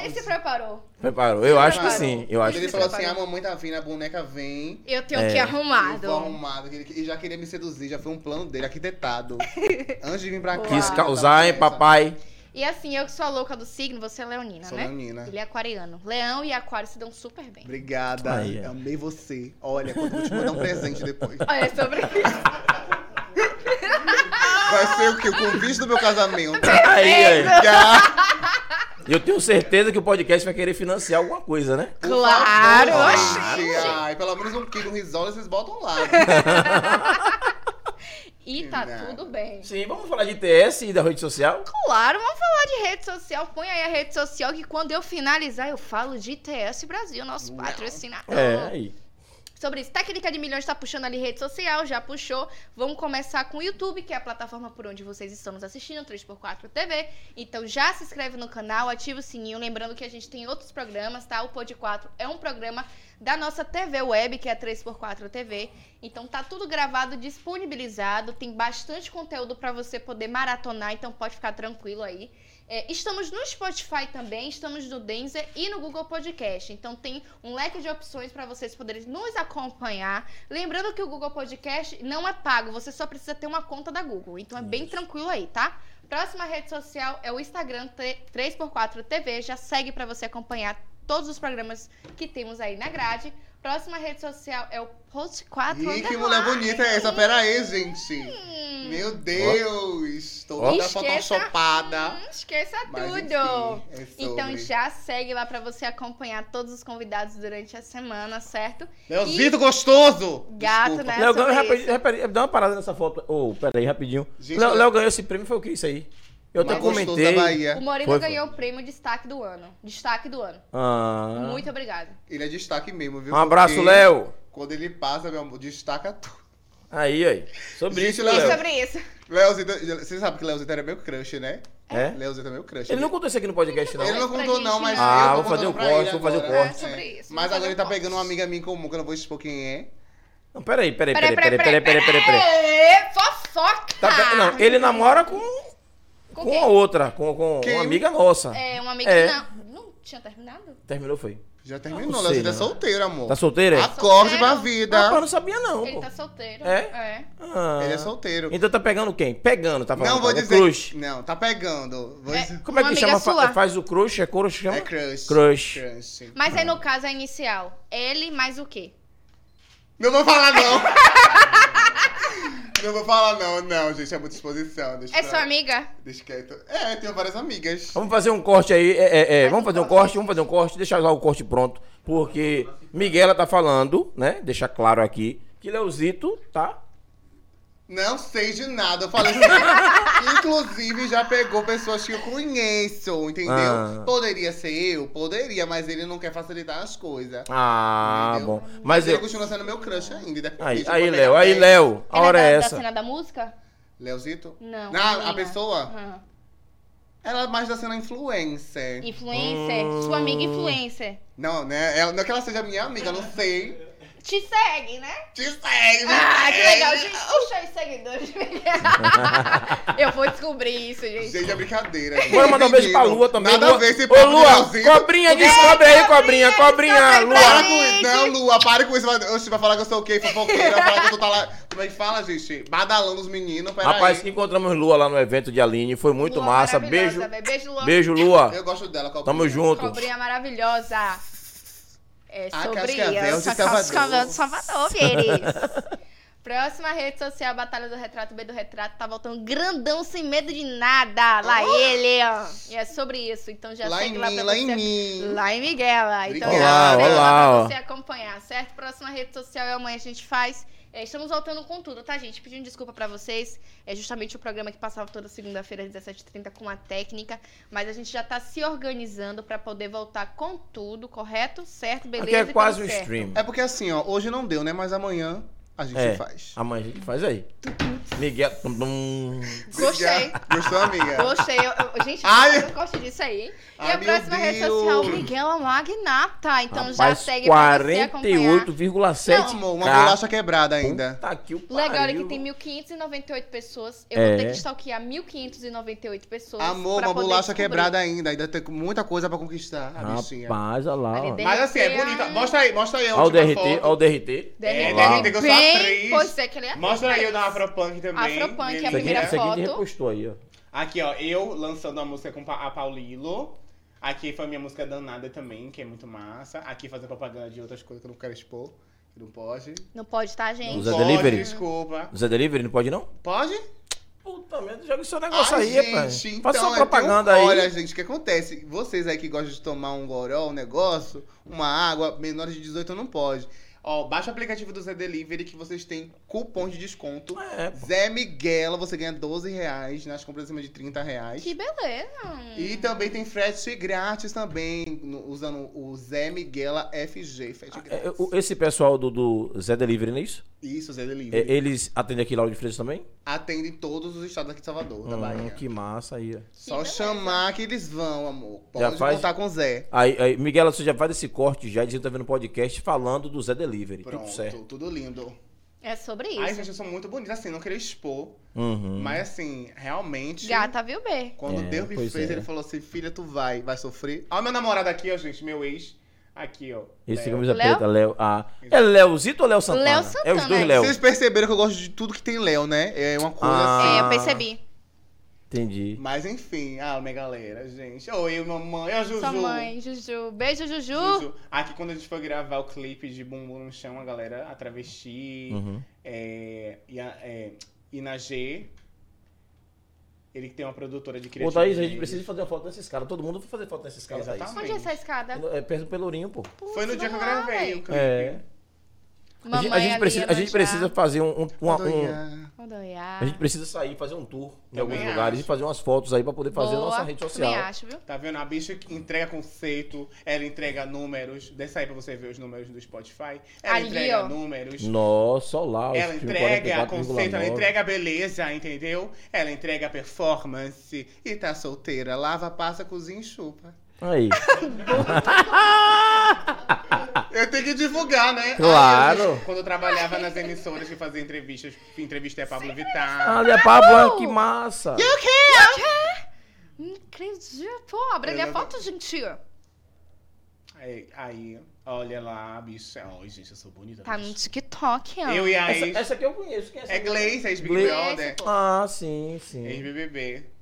Ele se preparou. Preparou. Eu acho que preparou. sim. Eu acho Ele que falou sim. assim, a mamãe tá vindo, a boneca vem. Eu tenho É. que ir Eu vou arrumado. arrumado. que ele- E já queria me seduzir, já foi um plano dele, arquitetado. Antes de vir pra cá. Quis causar, hein, Tava papai. E assim, eu que sou a louca do signo, você é leonina, Sou né? leonina. Ele é aquariano. Leão e aquário se dão super bem. Obrigada. É. Amei você. Olha, quando eu vou te mandar um presente depois. Olha, é sobre isso. Vai ser o quê? O convite do meu casamento. Aí, aí. Eu tenho certeza que o podcast vai querer financiar alguma coisa, né? Claro, favor, gente. Ai, pelo menos um quilo risole vocês botam lá. E tá Não. tudo bem. Sim, vamos falar de ITS e da rede social? Claro, vamos falar de rede social. Põe aí a rede social que quando eu finalizar eu falo de ITS Brasil, nosso Não. patrocinador. É, aí. Sobre isso, técnica de milhões tá puxando ali rede social, já puxou. Vamos começar com o YouTube, que é a plataforma por onde vocês estão nos assistindo, 3x4 TV. Então já se inscreve no canal, ativa o sininho, lembrando que a gente tem outros programas, tá? O Pod 4 é um programa da nossa TV web, que é a 3x4 TV. Então tá tudo gravado, disponibilizado, tem bastante conteúdo para você poder maratonar, então pode ficar tranquilo aí. É, estamos no Spotify também, estamos no Denzer e no Google Podcast. Então tem um leque de opções para vocês poderem nos acompanhar. Lembrando que o Google Podcast não é pago, você só precisa ter uma conta da Google. Então é bem tranquilo aí, tá? Próxima rede social é o Instagram 3x4 TV. Já segue para você acompanhar todos os programas que temos aí na grade. Próxima rede social é o Post 4 Ih, que Underline. mulher bonita é essa? Pera aí, gente. Hum, Meu Deus. Tô Ó. toda Esqueça- photoshopada. hum, esqueça Mas, tudo. enfim, é. Então já segue lá pra você acompanhar todos os convidados durante a semana, certo? Leozito gostoso. Gato, Desculpa. né? Léo ganhou, rapidinho, rapidinho, dá uma parada nessa foto. Ô, peraí, rapidinho. Gente, Léo, Léo- Léo ganhou esse prêmio, foi o que isso aí? Eu até comentei. O Moreno foi, ganhou o prêmio destaque do ano. Destaque do ano. Ah. Muito obrigado. Ele é destaque mesmo, viu? Um abraço, Léo. Quando ele passa, meu amor, destaca tudo. Aí, aí. Sobre Gente, isso, Léo. sobre isso. Leozita, você sabe que Leozita era meio crush, né? É? Leozita é meio crush. Ele né? não contou isso aqui no podcast, não. Ele não contou, não, mas. Né? Ah, eu vou fazer o corte, vou fazer o corte. Mas agora ele tá pegando uma amiga minha comum, que eu não vou expor quem é. Não, peraí, peraí, peraí, peraí, peraí, peraí, peraí. Fofoca! Tá, não, ele namora com com com a outra, com, com Quem? uma amiga nossa. É, uma amiga É. não. Não tinha terminado? Terminou, foi. Já Não terminou, sei, Leozito é não. solteiro, amor. Tá solteiro, é? Acorde Solteiro? pra Rapaz, eu vida. não sabia, não, Ele pô. tá solteiro. É? É. Ah. Ele é solteiro. Então tá pegando quem? Pegando, tá falando. Não vou é dizer. crush. Não, tá pegando. Vou É. dizer- Como é Uma que amiga chama? Fa- sua? Faz o crush, é crush, chama? É crush. Crush. Crush. Mas aí no caso a inicial, L mais o quê? Não vou falar, não. não vou falar, não. Não, gente, é muita exposição. Deixa É pra- sua amiga? Deixa quieto. É, tenho várias amigas. Vamos fazer um corte aí. é, é, é, vamos fazer um corte. corte, vamos fazer um corte. Deixa lá o corte pronto. Porque Miguela tá falando, né? Deixa claro aqui que Leozito tá. Não sei de nada. Eu falei. Inclusive, já pegou pessoas que eu conheço, entendeu? Ah. Poderia ser eu? Poderia, mas ele não quer facilitar as coisas. Ah, Entendeu? bom. Mas ele eu. continua sendo meu crush ainda. Aí, aí Léo, ele aí, é Léo. A hora é é da, da essa. cena da música? Leozito? Não. Ah, a pessoa? Aham. Ela é mais da cena influencer. Influencer? Hum. Sua amiga influencer. Não, né? Ela, não é que ela seja minha amiga, eu não sei. Te segue, né? Te segue, Ah, que legal. Gente, puxa os seguidores. Eu vou descobrir isso, gente. Gente, é brincadeira. gente. Bora mandar um beijo pra Lua também. Nada Lua. a ver esse Ô, de Lua, cobrinha, descobre aí, cobrinha, cobrinha, Lua. Para com isso. Não, Lua, para com isso. Vai- Oxe, vai falar que eu sou o quê? Fofoqueira. Vai falar que eu tô tá lá. Como é que fala, gente? Badalando os meninos. Pera Rapaz, aí. encontramos Lua lá no evento de Aline, foi muito Lua massa. Beijo. Beijo, Lua. beijo, Lua. Eu gosto dela. Cobrinha. Tamo junto. Cobrinha maravilhosa. É Ah, sobre Cascavel de. Salvador. Cascavel de Salvador, Pires. Próxima rede social, Batalha do Retrato, B do Retrato, tá voltando grandão, sem medo de nada. Lá ele, ó. E é sobre isso. Então já Lá segue lá mim, pra lá você. em mim. Lá em Miguela. Então Olá, já olá, lá pra você acompanhar, certo? Próxima rede social é amanhã a gente faz. É, estamos voltando com tudo, tá, gente? Pedindo desculpa pra vocês. É justamente o programa que passava toda segunda-feira às 17h30 com a técnica. Mas a gente já tá se organizando pra poder voltar com tudo, correto? Certo? Beleza? Aqui é e quase um certo. stream. É porque assim, ó, hoje não deu, né? Mas amanhã a gente É. faz. Amanhã a gente faz aí. Miguel. Gostei. Gostou, amiga? Gostei. Eu, eu- gente, Ai. eu gosto disso aí. hein? E Ai, a próxima rede social, Miguela Magnata. Então já Rapaz, segue pra você acompanhar. 48,7. Não, amor, uma bolacha quebrada ainda. Puta que o Legal, olha pariu. que tem 1.598 pessoas. Eu É. vou ter que stalkear 1.598 pessoas. Amor, uma bolacha descobrir. quebrada ainda. Ainda tem muita coisa pra conquistar, a bichinha. Rapaz, olha lá. Mas assim, é bonita. Mostra aí, mostra aí Olha o DRT, foto. olha o DRT. Derreter É, derreter que atriz. Pois é, que ele é Mostra aí o da. Afropunk também. Afropunk, minha a primeira isso aqui a foto. repostou aí, ó. Aqui, ó, eu lançando a música com a Paulilo. Aqui foi minha música danada também, que é muito massa. Aqui fazendo propaganda de outras coisas que eu não quero expor. que Não pode. Não pode, tá, gente? Zé Pode, Delivery? desculpa. Zé Delivery não pode não? Pode? Puta merda, joga o seu negócio Ai, aí, gente, rapaz. então, Faça sua é propaganda eu- aí. Olha, gente, o que acontece? Vocês aí que gostam de tomar um goró, um negócio, uma água, menores de 18 não pode. Ó, baixa o aplicativo do Zé Delivery que vocês têm cupom de desconto. É, pô. Zé Miguela, você ganha 12 reais nas compras acima de 30 reais. Que beleza. E também tem frete grátis também, no- usando o Zé Miguela FG, frete É, grátis. o- Esse pessoal do, do Zé Delivery, não é isso? Isso, Zé É, Delivery. eles atendem aqui lá de Freitas também? Atende em todos os estados aqui de Salvador, da Hum, Bahia. que massa aí. ó. Só beleza. chamar que eles vão, amor. Já Pode faz- contar com o Zé. Aí, aí, Miguel, você já faz esse corte já, dizendo que tá vendo podcast falando do Zé Delivery. Pronto, Tudo certo. tudo lindo. É sobre isso. Ai, gente, eu sou muito bonita, assim, não queria expor. Uhum. Mas assim, realmente. Gata, viu, B? Quando É, Deus me fez, é. ele falou assim: filha, tu vai, vai sofrer. Olha meu namorado aqui, ó, gente, meu ex. Aqui, ó. Esse Léo. camisa Léo? preta, Léo. Ah, é Léozito ou Léo Santana? Léo É os Santana, dois é. Léo. Vocês perceberam que eu gosto de tudo que tem Léo, né? É uma coisa Ah. assim. É, eu percebi. Entendi. Mas enfim, ah, minha galera, gente. Oi, mamãe, ó, Juju. Sua mãe, Juju. Beijo, Juju. Juju. Aqui quando a gente foi gravar o clipe de Bumbum no Chão, a galera, a Travesti, Uhum. é, e a, é. Ele tem uma produtora de Ô, criatividade. Thaís, a gente precisa fazer uma foto desses caras. Todo mundo vai fazer foto desses caras, Thaís. Exatamente. Onde é essa escada? É perto do Pelourinho, pô. Foi no dia que eu gravei o clipe. É. A gente, a Mamãe gente precisa, a gente precisa fazer um, um- uma- um- A gente precisa sair, fazer um tour em alguns lugares acho. e fazer umas fotos aí pra poder fazer a Boa. nossa rede social. Também acho, viu? Tá vendo? A bicha que entrega conceito, ela entrega números. Desce aí pra você ver os números do Spotify. Ela Ali, entrega ó. números. Nossa, olha lá. os Ela entrega 44,9. conceito, ela entrega beleza, entendeu? Ela entrega performance e tá solteira. Lava, passa, cozinha e chupa. Aí. Eu tenho que divulgar, né? Claro. Aí, eu, quando eu trabalhava nas emissoras que fazia entrevistas, entrevistei a Pablo Vittar. Olha, Pablo, que massa. Não acredito. Pô, abre ali a foto, gente. Aí, aí, olha lá, bicha. Ai, gente, eu sou bonita. Tá bicho. no TikTok, ó. Eu e a Essa, ex. essa aqui eu conheço. Quem é essa? É Gleice, ex-Big Brother. pô. Ah, sim, sim. Ex-BBB.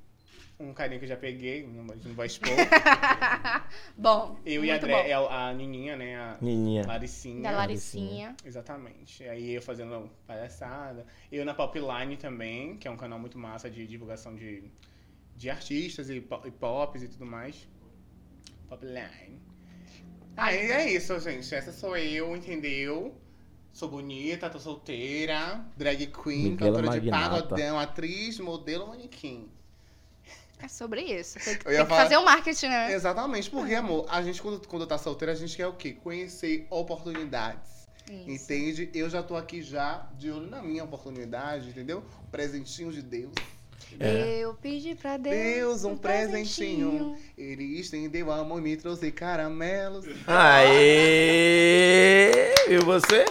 Um carinha que eu já peguei, não, não vou expor. Bom, Eu e a, bom. a, a Nininha, né? A Nininha. Laricinha. Da Laricinha. Exatamente. Aí eu fazendo palhaçada. Eu na Popline também, que é um canal muito massa de divulgação de, de artistas e, e pops e tudo mais. Popline. Aí é isso, gente. Essa sou eu, entendeu? Sou bonita, tô solteira, drag queen, Miguela cantora de Magnata. pagodão, atriz, modelo, manequim. É sobre isso. Tem que, tem que falar- fazer o marketing, né? Exatamente, porque, amor, a gente, quando, quando tá solteira, a gente quer o quê? Conhecer oportunidades. Isso. Entende? Eu já tô aqui já de olho na minha oportunidade, entendeu? Um presentinho de Deus. É. Eu pedi pra Deus, Deus, um presentinho. Ele estendeu a mão e me trouxe caramelos. Aê! Viu você?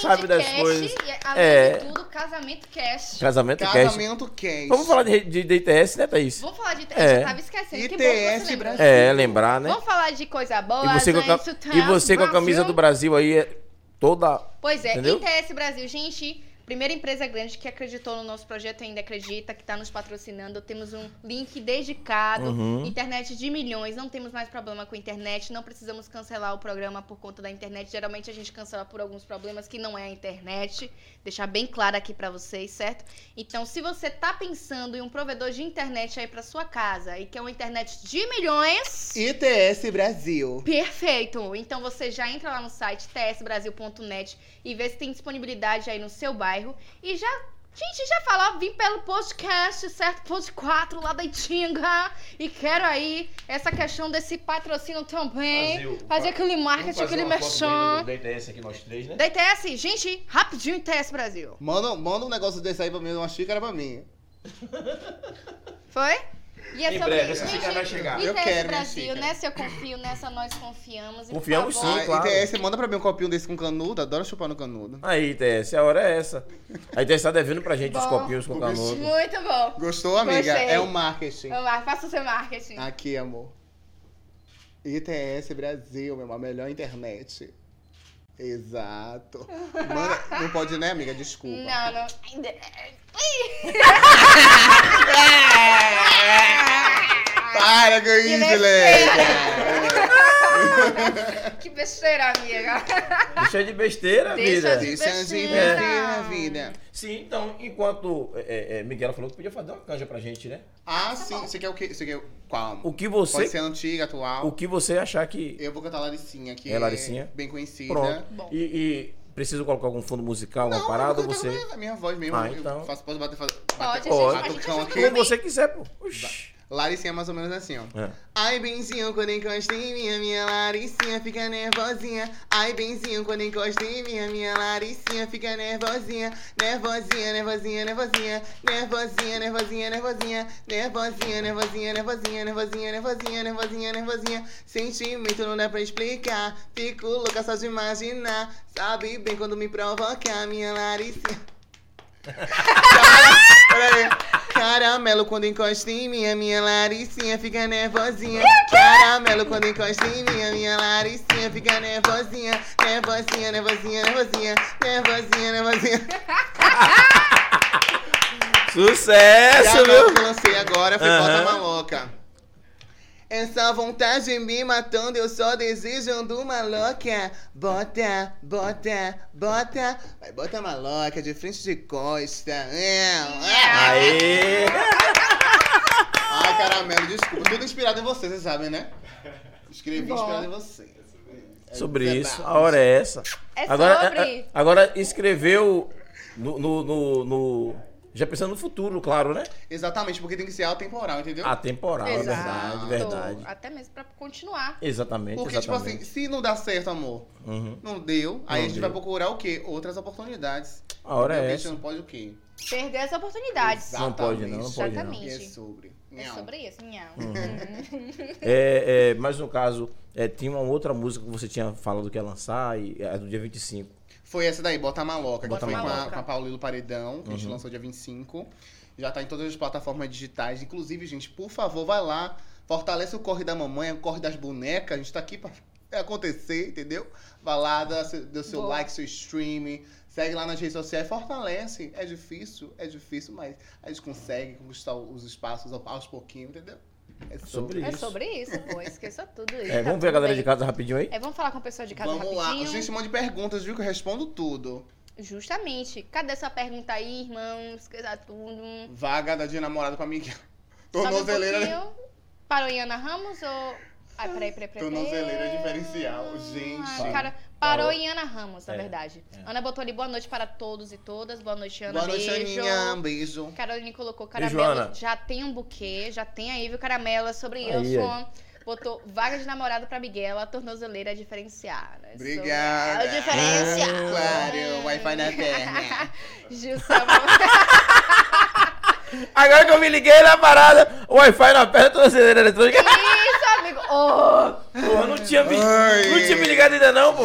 Sabe das Cash, coisas. E, além É. de tudo, casamento cash. Casamento cash. Casamento. Vamos falar de, de, de ITS, né, Thaís? Vamos falar de... É. Eu tava esquecendo. que bom que ITS você lembrou. Brasil. É, lembrar, né? Vamos falar de coisa boa, E você, com a, e você com a camisa do Brasil aí, é toda. Pois é, Entendeu? ITS Brasil, gente, primeira empresa grande que acreditou no nosso projeto e ainda acredita, que está nos patrocinando. Temos um link dedicado, Uhum. internet de milhões, não temos mais problema com internet, não precisamos cancelar o programa por conta da internet. Geralmente a gente cancela por alguns problemas que não é a internet. Deixar bem claro aqui pra vocês, certo? Então, se você tá pensando em um provedor de internet aí pra sua casa e quer uma internet de milhões, ITS Brasil. Perfeito! Então você já entra lá no site tsbrasil.net e vê se tem disponibilidade aí no seu bairro. E já. Gente, já falou, vim pelo podcast, certo? Pod 4 lá da Itinga. E quero aí essa questão desse patrocínio também. Fazer fa- aquele marketing, aquele merchan. Da ITS aqui, nós três, né? Da ITS, gente, rapidinho ITS Brasil. Manda, manda um negócio desse aí pra mim, uma xícara pra mim. Foi? E é Em sobre breve, isso. essa Gente, xícara vai chegar. Eu ITS quero minha Brasil, nessa eu confio, nessa nós confiamos. E, por Confiamos favor, Sim, claro. ITS, manda pra mim um copinho desse com canudo. Adoro chupar no canudo. Aí, ITS, a hora é essa. A ITS tá devendo pra gente os Bom. copinhos com canudo. Muito bom. Gostou, amiga? Gostei. É o marketing. Vamos lá, faça o seu marketing. Aqui, amor. ITS Brasil, meu amor, a melhor internet. Exato. Manda, não pode, né, amiga? Desculpa. Não, não. Para com isso, besteira. Que besteira, amiga. Deixa Deixa de besteira, Deixa vida. de- Deixa de besteira. besteira, vida. Sim, então, enquanto é, é, Miguel falou que podia fazer uma canja pra gente, né? Ah, sim. Você quer o quê? Você quer qual? O que Pode você, ser antiga, atual. o que você achar que... Eu vou cantar Laricinha, que É Laricinha? bem conhecida. Pronto. Bom. E, e preciso colocar algum fundo musical, alguma Não, parada, eu ou você... a minha voz mesmo. Ah, eu então. faço, posso bater, fazer, Pode, bater, Pode. a gente batucão ajuda aqui. Como você quiser, pô. Laricinha é mais ou menos assim, ó. É. Ai, benzinho, quando encosta em minha, minha Laricinha fica nervosinha. Ai, benzinho, quando encosta em minha, minha Laricinha fica nervosinha. Nervosinha, nervosinha, nervosinha. Nervosinha, nervosinha, nervosinha. Nervosinha, nervosinha, nervosinha. Nervosinha, nervosinha, nervosinha, nervosinha. Sentimento não dá pra explicar. Fico louca só de imaginar. Sabe bem quando me provoca, minha Laricinha. Peraí. Caramelo quando encosta em minha, minha Laricinha fica nervosinha. Caramelo quando encosta em minha, minha Laricinha fica nervosinha. Nervosinha, nervosinha, nervosinha. Nervosinha, nervosinha. E a Sucesso, viu? que eu lancei agora foi Aham. Bota Maloca. Essa vontade me matando, eu só desejando uma louca. Bota, bota, bota. Vai, bota maloca de frente de costa. É, é. Aê! Ai, caramelo, desculpa. Tudo inspirado em você, vocês sabem, né? Escrevi Bom. inspirado em você. Sobre É isso, verdade. a hora é essa. É agora, sobre. agora escreveu no, no, no- no- Já pensando no futuro, claro, né? Exatamente, porque tem que ser atemporal, entendeu? Atemporal, é verdade, verdade. Até mesmo pra continuar. Exatamente, Porque, tipo assim, exatamente. se não dá certo, amor, Uhum. não deu, aí Não a gente deu. vai procurar o quê? Outras oportunidades. A hora é A gente essa. não pode o quê? Perder as oportunidades. Exato. Não pode não, não pode não. Exatamente. E é sobre. É Não. sobre isso, nhão. É, é, mas no caso, é, tinha uma outra música que você tinha falado que ia lançar, e é do dia 25. Foi essa daí, Bota Maloca, que Bota foi com a, Maloca. com a Paulilo Paredão, que a Uhum. gente lançou dia 25. Já tá em todas as plataformas digitais. Inclusive, gente, por favor, vai lá. Fortalece o Corre da Mamãe, o Corre das Bonecas. A gente tá aqui pra acontecer, entendeu? Vai lá, dá seu, dá seu Boa. like, seu stream. Segue lá nas redes sociais, fortalece. É difícil, é difícil, mas a gente consegue conquistar os espaços ao- aos pouquinhos, entendeu? É Sobre É isso. sobre isso, pô. Esqueça tudo isso. É, tá vamos ver a galera bem. de casa rapidinho aí? É, vamos falar com o pessoal de casa Vamos lá. rapidinho. Gente, um monte de perguntas, viu? Que eu respondo tudo. Justamente. Cadê sua pergunta aí, irmão? Esqueça tudo. Vaga da dia namorado com a Miguel. Sobe um Tornozeleira. pouquinho. Parou em Ana Ramos ou... Ai, peraí, peraí, peraí. Tornozeleira diferencial, gente. Ai, cara, parou em Ana Ramos, na É, verdade. é. Ana botou ali boa noite para todos e todas. Boa noite, Ana. Boa noite, Beijo. Aninha. Um beijo. Caroline colocou caramelo. Ana. Já tem um buquê, já tem aí, viu, caramelo? É sobre Aí, aí. Botou vaga de namorado pra Miguel, a tornozeleira diferenciada. Obrigada. É o diferencial. Claro, Wi-Fi na perna. Gilson, Agora que eu me liguei na parada, o Wi-Fi na perna, toda acelera eletrônica. isso, amigo. Oh, Pô, não tinha, me, não tinha me ligado ainda não, pô.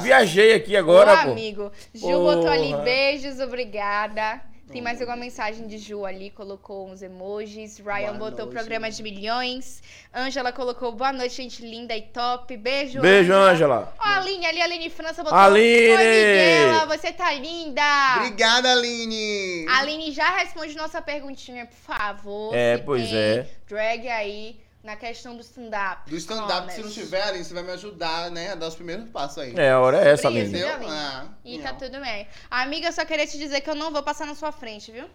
Viajei aqui agora, Ô, pô. amigo. Gil botou ali Porra. beijos, obrigada. Tem mais alguma mensagem de Ju ali, colocou uns emojis. Ryan Boa botou noite. programa de milhões. Ângela colocou boa noite, gente linda e top. Beijo, Beijo, Ângela. Ó, a Aline ali, a Aline França botou. Aline! Oi, Miguela, você tá linda. Obrigada, Aline. A Aline já responde nossa perguntinha, por favor. É, pois tem é. Drag aí na questão do stand-up. Do stand-up, se não tiver, Aline, você vai me ajudar, né? A dar os primeiros passos aí. É, a hora é essa, isso, viu, Entendeu? Ah, E não. tá tudo bem. Amiga, eu só queria te dizer que eu não vou passar na sua frente, viu?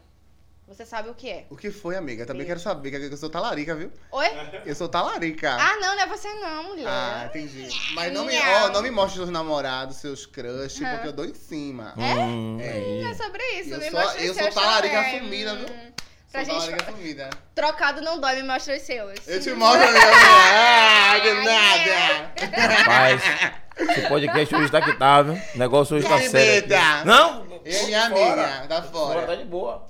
Você sabe o que é. O que foi, amiga? Também quero saber, que eu sou talarica, viu? Oi? Eu sou talarica. Ah, não, não é você não, mulher. Ah, entendi. Mas não me, Não. ó, não me mostre seus namorados, seus crush, Aham. porque eu dou em cima. Hum, É. aí. É sobre isso. Eu me sou- eu sou talarica também. assumida, viu? Pra Sou gente. talarica sumida. Trocado não dói, me mostra os seus. Eu te mostro, amiga. Ah, de nada. Rapaz, esse podcast hoje tá que tá, viu? O negócio hoje tá Que sério. aqui. Não? Eu e minha amiga, tá Fora, tá de boa.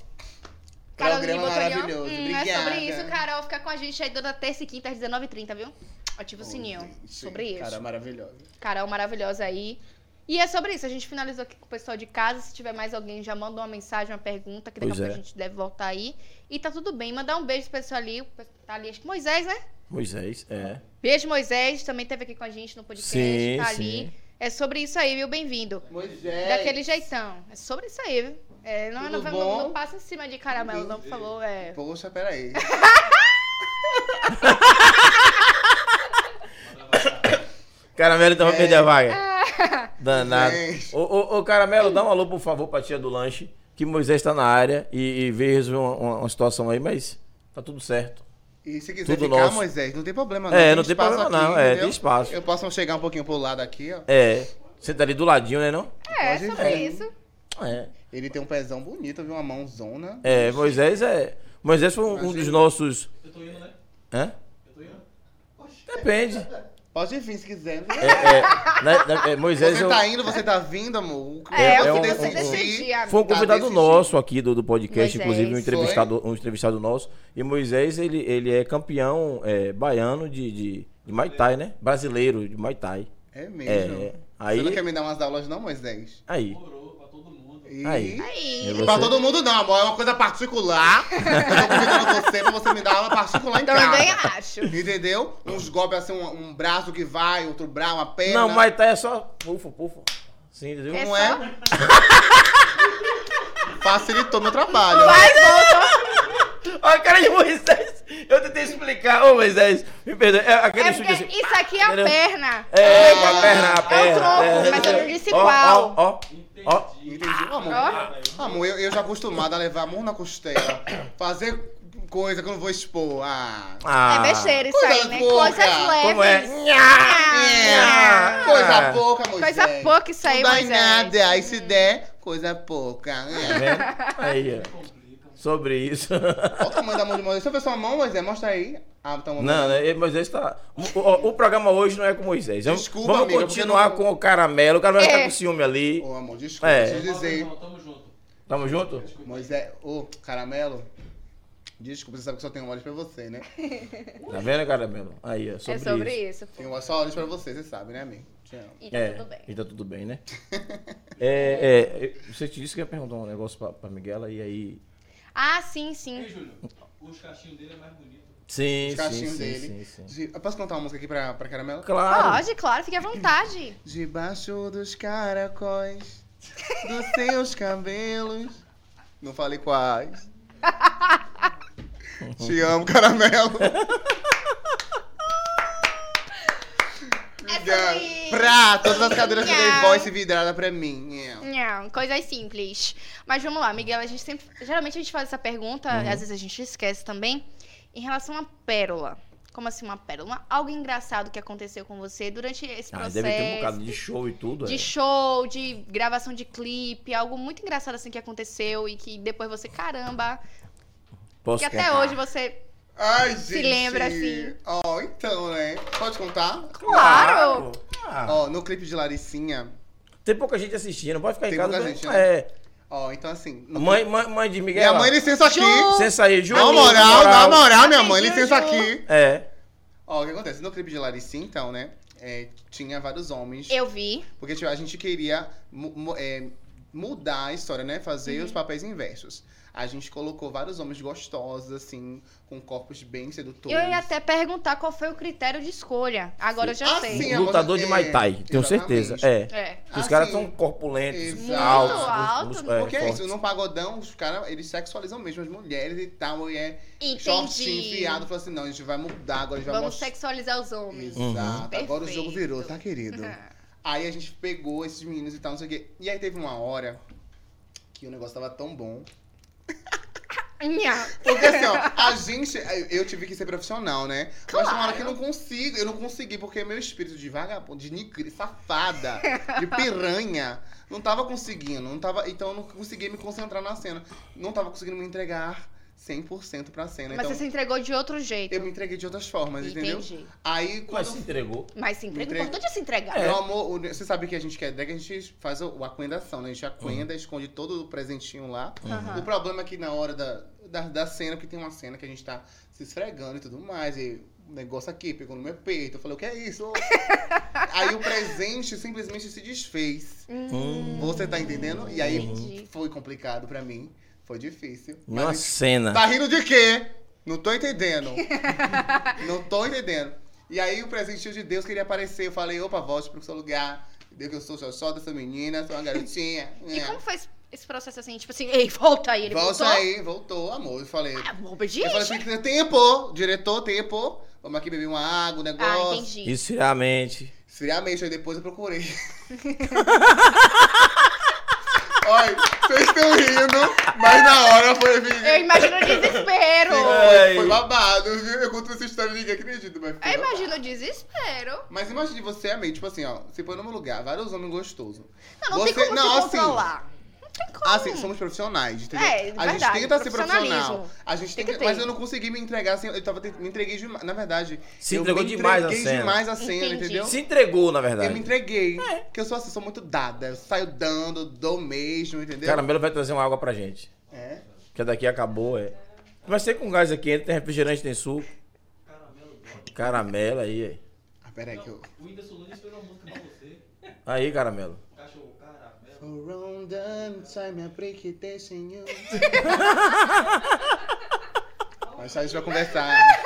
Caroline Programa maravilhoso. Hum, é sobre isso, Carol. Fica com a gente aí toda terça e quinta às 19h30, viu? Ativa o sininho. gente, sobre isso. Cara, maravilhosa. Carol maravilhosa aí. E é sobre isso. A gente finalizou aqui com o pessoal de casa. Se tiver mais alguém, já manda uma mensagem, uma pergunta, que daqui a pouco é. a gente deve voltar aí. E tá tudo bem. Mandar um beijo pro pessoal ali. Tá ali, acho que Moisés, né? Moisés, é. Beijo, Moisés. Também teve aqui com a gente no podcast. Sim, tá sim. ali. É sobre isso aí, viu? Bem-vindo. Moisés. Daquele jeitão. É sobre isso aí, viu? É, não, não, bom? não, não passa em cima de caramelo, não, por favor. É. Poxa, peraí. Caramelo então vai É. perder a vaga. Danado. Ô, ô, ô, Caramelo, dá um alô, por favor, pra tia do lanche. Que Moisés tá na área e, e veio resolver uma, uma- uma situação aí, mas tá tudo certo. E se quiser Tudo ficar, nosso. Moisés, não tem problema não. É, não tem problema não, é, entendeu? tem espaço. Eu posso chegar um pouquinho pro lado aqui, ó. É, você tá ali do ladinho, né, não? É, Pode sobre vir. isso. É. Ele tem um pezão bonito, viu? Uma mãozona. É, Moisés é. Moisés foi um, um dos nossos. Eu tô indo, né? Hã? Eu tô indo. Oxi. Depende. Pode vir se quiser. viu? É, é, na- na- é, Moisés Você é um- tá indo, você tá vindo, amor. É, É um- que você um- decidir, amigo. Foi um Tá convidado desse nosso aqui do, do podcast, Moisés. inclusive um entrevistado, um entrevistado nosso. E Moisés, ele, ele é campeão é, baiano de, de, de Muay Thai, né? Brasileiro de Muay Thai. É mesmo. É. Aí. Você não quer me dar umas aulas não, Moisés? Aí. Morou. E... Aí. Aí. Eu Pra Você- todo mundo não, amor. É uma coisa particular. eu tô convidando você pra você me dar aula particular em Também casa. acho. Entendeu? Uns golpes assim, um, um braço que vai, outro braço, uma perna. Não, Muay Thai é só pufo, pufo. Sim, entendeu? É Não só- é? Facilitou meu trabalho. Vai, volta. Olha a cara de Moisés. Eu tentei explicar. Ô, Moisés, me perdoe. É aquele É chute assim. isso aqui é a perna. É, com a perna, a perna. tronco, é, mas eu não disse ó, qual. Ó, ó, ó. Entendi, amor. Ó. Amor, eu, eu já acostumado a levar a mão na costela. Fazer coisa que eu não vou expor. Ah. Ah. É besteira isso Coisa aí, né? pouca. Coisas leves. Como é? É, coisa pouca, Moisés. Coisa pouca isso aí, Não dá em Moisés. nada. Aí se der, coisa pouca. Tá É. vendo? Aí, ó. Sobre isso. Olha o tamanho da mão de Moisés. Deixa eu ver sua mão, Moisés. Mostra aí. Ah, tá. Não, né? Moisés tá. O, o- programa hoje não é com Moisés. Vamos, Desculpa, vamos amiga, continuar não- com o caramelo. O caramelo É. tá com ciúme ali. Ô, amor, desculpa. É. Deixa eu dizer. Tamo junto, tamo junto. Tamo junto? Moisés, ô, caramelo. Desculpa, você sabe que só tenho olhos pra você, né? Tá vendo, caramelo? Aí, ó. Sobre, É sobre isso. isso. Tenho só olhos pra você, você sabe, né, amigo? Te amo. E tá É, tudo bem. e tá tudo bem, né? é, é, você te disse que ia perguntar um negócio pra, pra Miguela e aí. Ah, sim, sim. Ei, Júlio, os cachinhos dele é mais bonito. Sim, Os sim, cachinhos sim, dele. sim, sim. De- eu posso cantar uma música aqui pra, pra caramelo? Claro. Pode, claro, fique à vontade. Debaixo dos caracóis dos seus cabelos. Não falei quais. Te amo, caramelo. É sobre- Pra todas as cadeiras que dei Nhau. voice vidrada pra mim. Nhau. Não, coisas simples. Mas vamos lá, Miguel, a gente sempre. Geralmente a gente faz essa pergunta, Uhum. às vezes a gente esquece também. Em relação à pérola. Como assim uma pérola? Uma- algo engraçado que aconteceu com você durante esse Ah, processo. deve ter um bocado de show e tudo. De é. show, de gravação de clipe, algo muito engraçado assim que aconteceu e que depois você, caramba, Posso que até contar? hoje você. Ai, gente. Se lembra, assim. Ó, então, né? Pode contar? Claro! Ah, Ó, no clipe de Laricinha. Tem pouca gente assistindo, pode ficar em Tem casa. pouca gente, né? É. Ó, então assim. Mãe, mãe, mãe de Miguel. Minha mãe, licença aqui. Ju- Licença aí, Ju. Na moral, na moral, minha mãe, licença aqui. É. Ó, o que acontece? No clipe de Laricinha, então, né? é, tinha vários homens. Eu vi. Porque tipo, a gente queria mu- mu- é, mudar a história, né? Fazer Uhum. os papéis inversos. A gente colocou vários homens gostosos, assim, com corpos bem sedutores. Eu ia até perguntar qual foi o critério de escolha. Agora eu já Ah, sei. sim, Lutador é, de Muay Thai, tenho exatamente. certeza. É. É. Os Ah, caras sim. são corpulentos, Exato. altos. Muito alto, é, Porque é isso, no pagodão, os caras, eles sexualizam mesmo as mulheres e tal, e é Entendi. shortinho enfiado, falou assim, não, a gente vai mudar, agora a gente vai Vamos mostrar. sexualizar os homens. Uhum. Exato, agora o jogo virou, tá, querido? Aí a gente pegou esses meninos e tal, não sei o quê. E aí teve uma hora que o negócio tava tão bom. Porque assim, ó, a gente. Eu tive que ser profissional, né? Mas tem uma hora Claro. que eu não consigo, eu não consegui, porque meu espírito de vagabundo, de nigre, safada, de piranha, não tava conseguindo. Não tava, então eu não conseguia me concentrar na cena. Não tava conseguindo me entregar 100% pra cena. Mas então, você se entregou de outro jeito. eu me entreguei de outras formas, entendeu? Entendi. Aí Mas quando. se entregou. Mas se entrega. O Entregue. importante é se entregar. É. Meu amor, o- você sabe que a gente quer drag, a gente faz o, o aquendação, né? A gente aquenda, esconde todo o presentinho lá. Aham. O problema é que na hora da, da, da cena, porque tem uma cena que a gente tá se esfregando e tudo mais, e o negócio aqui pegou no meu peito. Eu falei, o que é isso? aí o presente simplesmente se desfez. Hum. Você tá entendendo? E aí Entendi. foi complicado pra mim. Foi difícil. Uma Mas- cena. Tá rindo de quê? Não tô entendendo. não tô entendendo. E aí o presentinho de Deus queria aparecer. Eu falei, opa, volte pro seu lugar. Deus que eu sou só, só dessa menina, sou uma garotinha. E É. como foi esse- processo assim? Tipo assim, ei, volta aí. Ele Volta voltou. aí, voltou, amor. Eu falei. Ah, vou Eu falei assim, tempo, diretor, tempo. Vamos aqui beber uma água, um Ah, negócio. entendi. Esfriar a mente. Friamente, aí depois eu procurei. Olha, vocês estão rindo, mas na hora foi. Eu imagino o desespero. Foi, foi babado, viu? Eu conto essa história e ninguém acredita, mas foi Eu imagino o desespero. Mas imagine você, amei, tipo assim, ó, você põe no meu lugar, vários homens gostosos. Não, não Você- tem como não, se assim, controlar. Não tem como. Assim, somos profissionais, entendeu? É, a gente verdade, tenta ser profissional. A gente tem Tem que, que mas eu não consegui me entregar assim, eu tava me entreguei demais, na verdade. Se eu entregou me demais entreguei cena. demais à cena, Entendi. entendeu? Se entregou, na Eu me verdade. entreguei. Porque eu sou assim, sou muito dada. Eu saio dando, dou mesmo, entendeu? Caramelo vai trazer uma água pra gente. É. Que daqui acabou, é. Mas tem com gás aqui, tem refrigerante, tem suco. Caramelo aí, é. Ah, peraí que eu. O Whindersson Nunes fez uma música pra você. Aí, caramelo. Around the time it dancing you. Mas a gente vai conversar.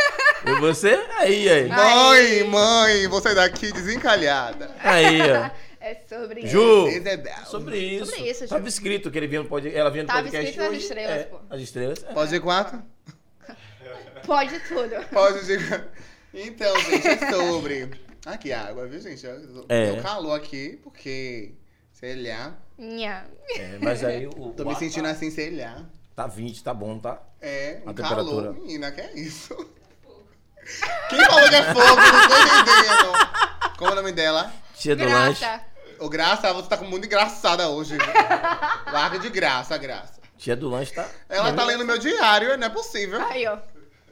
E você? Aí, aí. Mãe, mãe, vou sair daqui desencalhada. Aí, ó. É sobre Ju, Dedéu. sobre isso. Sobre isso, Ju. Tava escrito que ele vinha no podcast. Ela vinha no Tava podcast. escrito nas estrelas, É, pô. As estrelas. é. Pode ir quatro? Pode tudo. Pode dizer. Então, gente, é sobre. Aqui, água, viu, gente? É. Deu calor aqui, porque. Lá. Nha. É, mas aí o. Tô o me sentindo tá, assim, lá. tá 20, tá bom, tá? É, um A calor, temperatura. menina, que é isso? Quem falou que é fogo? Não tô entendendo. Como é o nome dela? Tia do lanche. Graça. Ô, Graça, você tá com muito engraçada hoje. viu? Larga de graça, Graça. Tia do lanche tá. Ela tá lendo meu diário, não é possível. Aí, ó.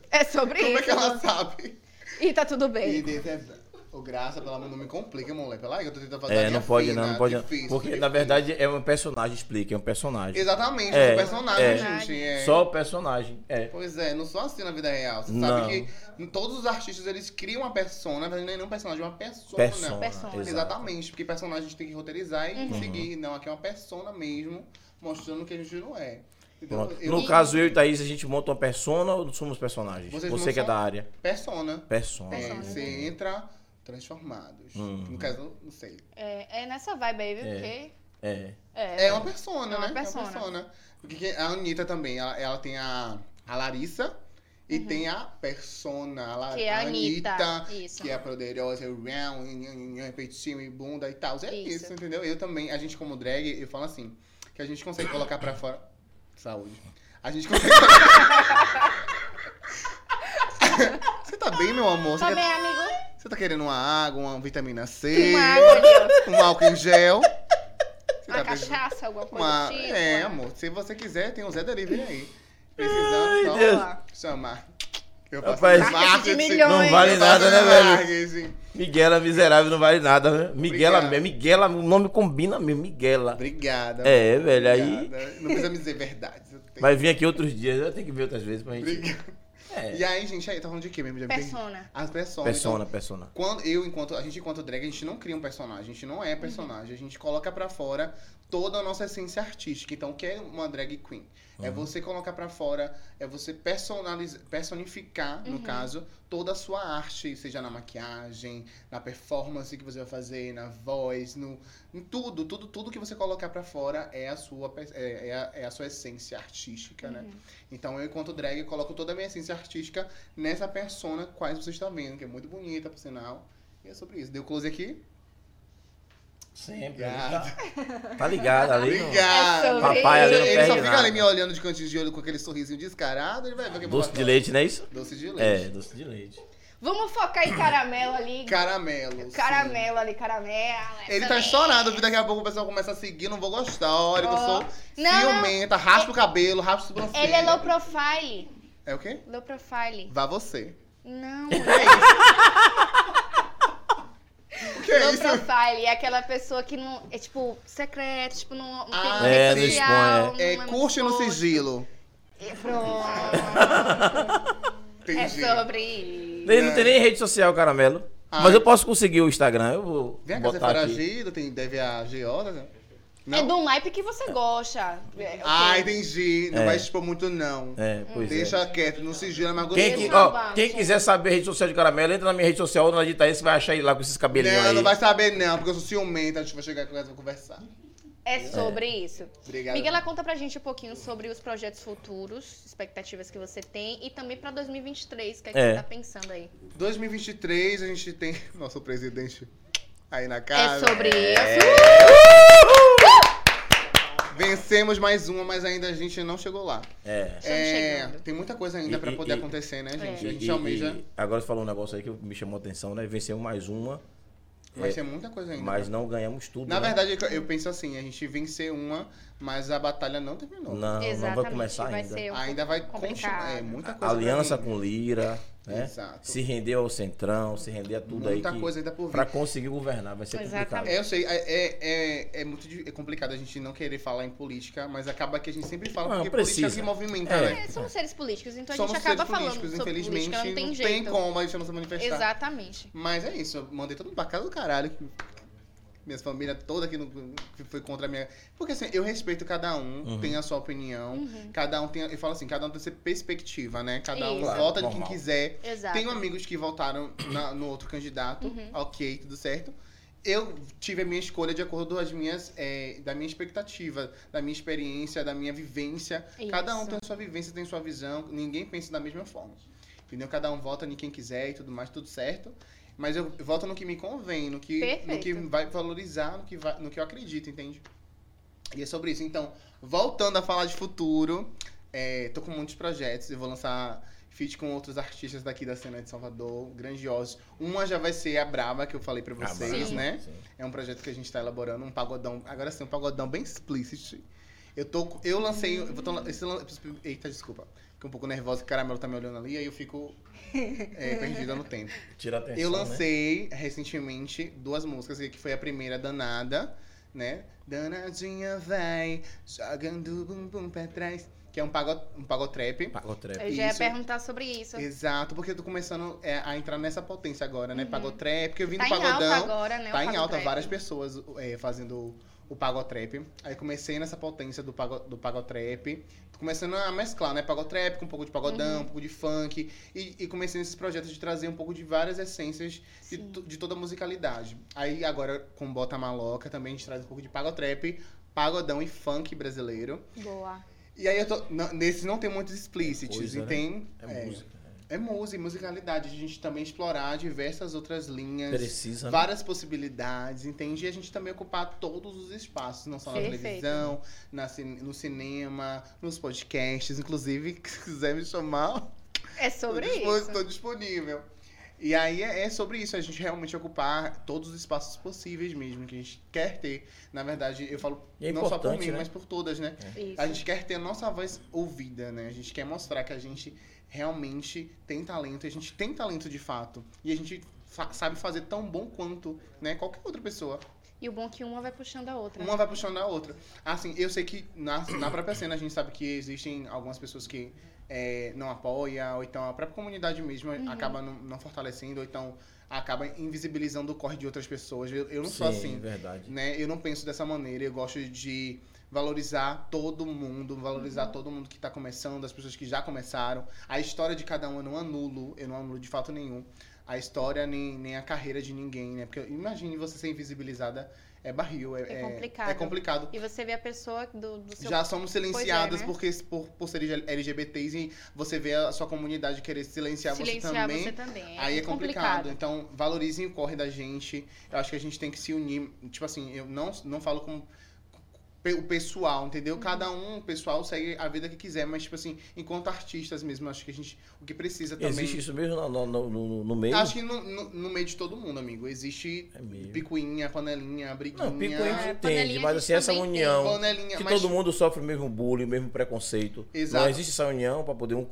É sobre Como isso. é que ela sabe? E tá tudo E bem. desse- Ô, Graça, pelo amor, não me complica, moleque. Pela aí que eu tô tentando fazer a É, não pode fina, não, não pode difícil, Porque difícil. na verdade é um personagem, explica, é um personagem. Exatamente, É, eu sou personagem, é. gente. É. Só o personagem. É. Pois é, não sou assim na vida real. Você Não. sabe que todos os artistas eles criam uma persona, na verdade não é um personagem, é uma persona. Persona. Persona. exato. Exatamente, porque personagem a gente tem que roteirizar e Uhum. seguir. Não, aqui é uma persona mesmo, mostrando que a gente não é. Então, eu- No caso, eu e Thaís, a gente monta uma persona ou somos personagens? Vocês Você que é da área. Persona. Persona. É, Persona. você entra transformados. Uhum. No caso, não sei. É, é nessa vibe aí, viu? É. Porque. É. É. É uma persona, É uma né? persona. É uma persona. Porque a Anitta também, ela, ela tem a, a Larissa e tem a persona, a, La- Uhum. Que é a Anitta, Anitta, isso. que é a poderosa, peitinho e bunda e tal. É Isso. isso. entendeu? Eu também, a gente como drag, eu falo assim, que a gente consegue colocar pra fora... Saúde. A gente consegue Você tá bem, meu amor? Você, Tá quer- bem, amigo? Você tá querendo uma água, uma vitamina C, Uma água ali, ó. um álcool em gel? Você Uma tá precisando- cachaça, alguma coisa uma... do tipo. É, né? amor. Se você quiser, tem o Zé Delivery aí. Precisando, Ai, só Deus. chamar. Eu faço Rapaz, Marketing de milhões. Não vale Eu nada, né, velho? marketing. Miguela miserável não vale nada, né? Miguela, Obrigado. Miguela, o nome combina mesmo, Miguela. Obrigada. É, velho, aí- Obrigada. Não precisa me dizer verdade. eu tenho- Vai vir aqui outros dias, eu tenho que ver outras vezes pra gente. Obrigado. É. E aí, gente, aí, tá falando de quê mesmo? Já. Persona. As pessoas. Persona, Então, persona. quando eu, enquanto a gente enquanto drag, a gente não cria um personagem, a gente não é personagem, a gente coloca pra fora toda a nossa essência artística. Então, o que é uma drag queen? É você colocar pra fora, é você personalizar, personificar, no caso, toda a sua arte, seja na maquiagem, na performance que você vai fazer, na voz, no em tudo, tudo, tudo que você colocar pra fora é a sua é, é a, é a sua essência artística, né? Então, eu enquanto drag, eu coloco toda a minha essência artística nessa persona quais você está vendo, que é muito bonita, por sinal. E é sobre isso. Deu close aqui? Sempre. Obrigado. Tá, tá ligado ali. no- Obrigado. É Papai ali não Ele, ele só fica nada. ali me olhando de cantinho de olho com aquele sorrisinho descarado, ele vai ver que Doce de leite, não é isso? Doce de É, leite. doce de leite. Vamos focar em caramelo ali. Caramelo. sim. Caramelo ali, caramelo. Ele tá estourado, viu? daqui a pouco o pessoal começa a seguir, não vou gostar. Olha que eu sou Não, ciumenta, raspa o cabelo, raspa o sobrancelha. Ele é low profile. É o quê? Low profile. Vá você. Não, O que é low isso? profile é aquela pessoa que não. É tipo, secreto, tipo, não, não Ah, tem É, rede não social. É, não curte no sigilo. É, Pronto. É sobre isso. Ele não tem nem rede social, caramelo. Ah. Mas eu posso conseguir o Instagram, eu vou Vem cá, você é botar aqui. foragido, tem, deve a Giota. Né? Não? É do naipe que você gosta. É, ok. Ah, entendi. Não É. vai expor muito, não. É, pois Deixa é. quieto, no sigilo é mais Quem, que- ó, quem quiser saber a rede social de caramelo, entra na minha rede social ou na de Thaís, você vai achar ele lá com esses cabelinhos Não, aí. não vai saber não, porque eu sou ciumenta, a gente vai chegar aqui e vai conversar. É sobre isso. Obrigado. Miguela, conta pra gente um pouquinho sobre os projetos futuros, expectativas que você tem e também pra 2023, o que é que É. você tá pensando aí? 2023 a gente tem... Nossa, o presidente... aí na É casa. sobre É. isso. Vencemos mais uma, mas ainda a gente não chegou lá. É. É, tem muita coisa ainda pra e- poder e- acontecer, né, gente? É. A gente E- almeja, e- agora você falou um negócio aí que me chamou a atenção, né? Vencemos mais uma, mas é, tem muita coisa ainda. mas não ganhamos tudo. Na né? verdade, eu penso assim, a gente venceu uma, mas a batalha não terminou. não, não Exatamente. vai começar vai ainda. ser um ainda vai continuar. É, muita coisa. aliança com Lira, né? Exato. Se rendeu ao centrão, se render a tudo Muita aí. que- coisa ainda por vir. Pra conseguir governar, vai ser complicado. Exatamente. É, eu sei, é, é, é, é muito é complicado a gente não querer falar em política, mas acaba que a gente sempre fala Não, porque precisa. política se movimenta, É. né? É, somos seres políticos, então Somos a gente acaba seres falando políticos, sobre infelizmente, política, não tem não jeito. tem como a gente não se manifestar. Exatamente. Mas é isso, eu mandei todo mundo pra casa do caralho. Que Minha família toda aqui no, que foi contra a minha. Porque assim, eu respeito cada um, Uhum. tem a sua opinião. Uhum. Cada um tem. Eu falo assim, cada um tem sua perspectiva, né? Cada um Isso. vota de quem quiser. Exato. Tenho amigos que votaram na- no outro candidato, Uhum. ok, tudo certo. Eu tive a minha escolha de acordo com as minhas, é, da minha expectativa, da minha experiência, da minha vivência. Cada um Isso. tem a sua vivência, tem sua visão, ninguém pensa da mesma forma. Entendeu? Cada um vota em quem quiser e tudo mais, tudo certo. Mas eu voto no que me convém, no que, no que vai valorizar, no que, vai, no que eu acredito, entende? E é sobre isso. Então, voltando a falar de futuro, é, tô com muitos projetos. Eu vou lançar feat com outros artistas daqui da cena de Salvador, grandiosos. Uma já vai ser a Braba, que eu falei pra Ah, vocês, Sim. né? Sim. É um projeto que a gente tá elaborando, um pagodão. Agora sim, um pagodão bem explicit. Eu tô. Eu lancei. Eu vou tô, esse, eita, desculpa. Fiquei um pouco nervosa, que o caramelo tá me olhando ali, aí eu fico é, perdida no tempo. Tira a atenção. Eu né? lancei recentemente duas músicas, que foi a primeira Danada, né? Danadinha vai, jogando o bumbum pra trás. Que é um pago, um pagotrap. Pagotrap. Eu já ia Isso. perguntar sobre isso. Exato, porque eu tô começando é, a entrar nessa potência agora, né? Uhum. Pagotrap, porque eu vim Tá do em alta pagodão. agora, né? o Tá em alta, pagotrap. várias pessoas é, fazendo o pagotrap. Aí comecei nessa potência do, pago, do pagotrap. Tô começando a mesclar, né? Pagotrap com um pouco de pagodão, Uhum. um pouco de funk. E, e comecei nesses projetos de trazer um pouco de várias essências de, de toda a musicalidade. Aí agora com Bota Maloca também a gente traz um pouco de pagotrap, pagodão e funk brasileiro. Boa. E aí eu tô. n- Nesse não tem muitos explícitos. Coisa, e né? tem. É, é, música. É música e musicalidade. A gente também explorar diversas outras linhas. Precisa. né? Várias possibilidades, entende? E a gente também ocupar todos os espaços, não só na Perfeito. televisão, na, no cinema, nos podcasts. Inclusive, se quiser me chamar, É sobre isso. tô disponível. E aí é, é sobre isso, a gente realmente ocupar todos os espaços possíveis mesmo, que a gente quer ter. Na verdade, eu falo é não só por mim, né? mas por todas, né? Isso. A gente quer ter a nossa voz ouvida, né? A gente quer mostrar que a gente realmente tem talento, e a gente tem talento de fato. E a gente fa- sabe fazer tão bom quanto, né? Qualquer outra pessoa. E o bom é que uma vai puxando a outra. Uma vai puxando a outra. Assim, eu sei que na, na própria cena a gente sabe que existem algumas pessoas que é, não apoiam, ou então a própria comunidade mesmo Uhum. acaba não, não fortalecendo, ou então acaba invisibilizando o corre de outras pessoas. Eu, eu não sou Sim, assim verdade. né? Eu não penso dessa maneira. Eu gosto de valorizar todo mundo, valorizar todo mundo que tá começando, as pessoas que já começaram. A história de cada um eu não anulo, eu não anulo de fato nenhum. A história nem, nem a carreira de ninguém, né? Porque imagine você ser invisibilizada, é barril, é, É complicado. É complicado. E você vê a pessoa do, do seu. Já somos silenciadas né? porque, por, por serem LGBTs e você vê a sua comunidade querer silenciar, silenciar você também. você também. Aí é complicado. Então, valorizem o corre da gente. Eu acho que a gente tem que se unir. Tipo assim, eu não, não falo com pe- o pessoal, entendeu? Uhum. Cada um, o pessoal, segue a vida que quiser, mas, tipo assim, enquanto artistas mesmo, acho que a gente. O que precisa também. Existe isso mesmo no, no, no- no- meio? Acho que no, no, no meio de todo mundo, amigo. Existe É mesmo. picuinha, panelinha, briguinha. Não, pico a gente É, entende, mas assim, essa união, Panelinha, que mas- todo mundo sofre o mesmo bullying, o mesmo preconceito. Exato. Não existe essa união pra poder um...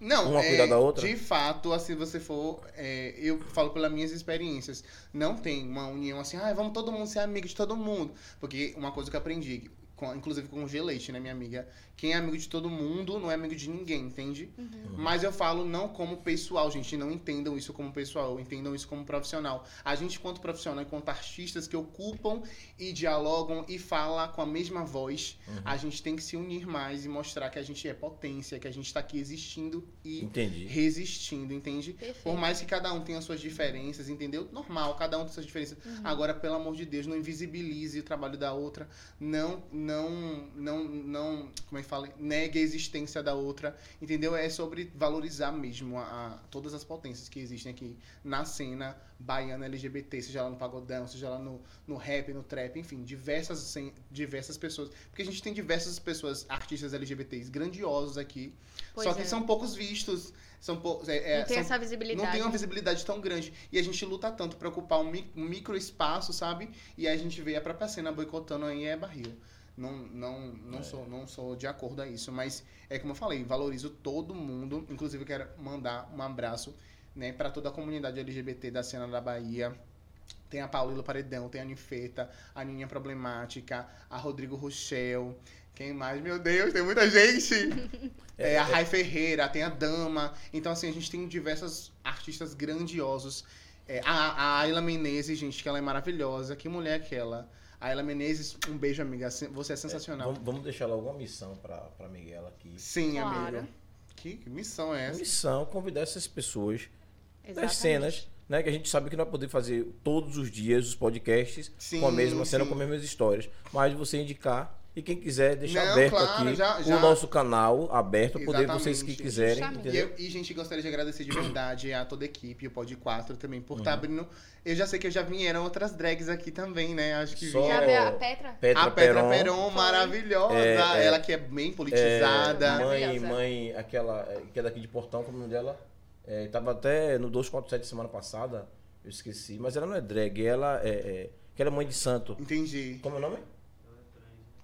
Não, Uma é, cuidar da outra? De fato, assim, você for. é, eu falo pelas minhas experiências. Não tem uma união assim, ah, vamos todo mundo ser amigo de todo mundo. Porque uma coisa que eu aprendi, com- inclusive com o G Leite, né, minha amiga? Quem é amigo de todo mundo não é amigo de ninguém, entende? Uhum. Mas eu falo não como pessoal, gente. Não entendam isso como pessoal, entendam isso como profissional. A gente, enquanto profissional, enquanto artistas que ocupam e dialogam e falam com a mesma voz, a gente tem que se unir mais e mostrar que a gente é potência, que a gente tá aqui existindo e Entendi. resistindo, entende? Perfeito. Por mais que cada um tenha suas diferenças, entendeu? Normal, cada um tem suas diferenças. Uhum. Agora, pelo amor de Deus, não invisibilize o trabalho da outra. Não, não, não, não, como é que fala? Negue a existência da outra, entendeu? É sobre valorizar mesmo a, a- todas as potências que existem aqui na cena baiana LGBT, seja lá no pagodão, seja lá no, no rap, no trap, enfim, diversas, diversas pessoas. Porque a gente tem diversas pessoas, artistas LGBTs grandiosos aqui, Pois só que é. são poucos vistos, são poucos... É, é, Não tem são essa visibilidade. não tem uma visibilidade tão grande. E a gente luta tanto pra ocupar um, mi- um micro espaço, sabe? E aí a gente vê a própria cena boicotando aí é barril. Não, não, não, sou, não sou de acordo a isso, mas é como eu falei, valorizo todo mundo. Inclusive, quero mandar um abraço né, para toda a comunidade LGBT da cena da Bahia. Tem a Paulila Paredão, tem a Ninfeta, a Nininha Problemática, a Rodrigo Rochel. Quem mais? Meu Deus, tem muita gente! É, a Rai Ferreira, tem a Dama. Então, assim, a gente tem diversos artistas grandiosos. É, a, a Ayla Menezes, gente, que ela é maravilhosa. Que mulher é aquela? A Ayla Menezes, um beijo, amiga. Você é sensacional. Vamos, vamos deixar logo uma missão pra, pra Miguel aqui. Sim, Claro. amigo. Que, que missão é essa? missão, convidar essas pessoas das Exatamente. cenas, né? Que a gente sabe que não vai poder fazer todos os dias os podcasts Sim, com a mesma cena, sim. com as mesmas histórias. Mas você indicar e quem quiser deixar Não, aberto claro, aqui já- já- o nosso canal aberto, poder vocês que quiserem. E, eu- e, gente, gostaria de agradecer de verdade a toda a equipe, o Pod 4 também, Uhum. por estar abrindo. Eu já sei que já vieram outras drags aqui também, né? Acho que Só- a Petra? Petra, a Petra Peron, Peron, maravilhosa. É, é. Ela que é bem é, politizada. mãe, Maravilhosa. mãe, aquela é, que é daqui de Portão, como é o nome dela? É, tava até no 247 semana passada, eu esqueci. Mas ela não é drag, ela é, é que ela é mãe de santo. Entendi. Como é o nome?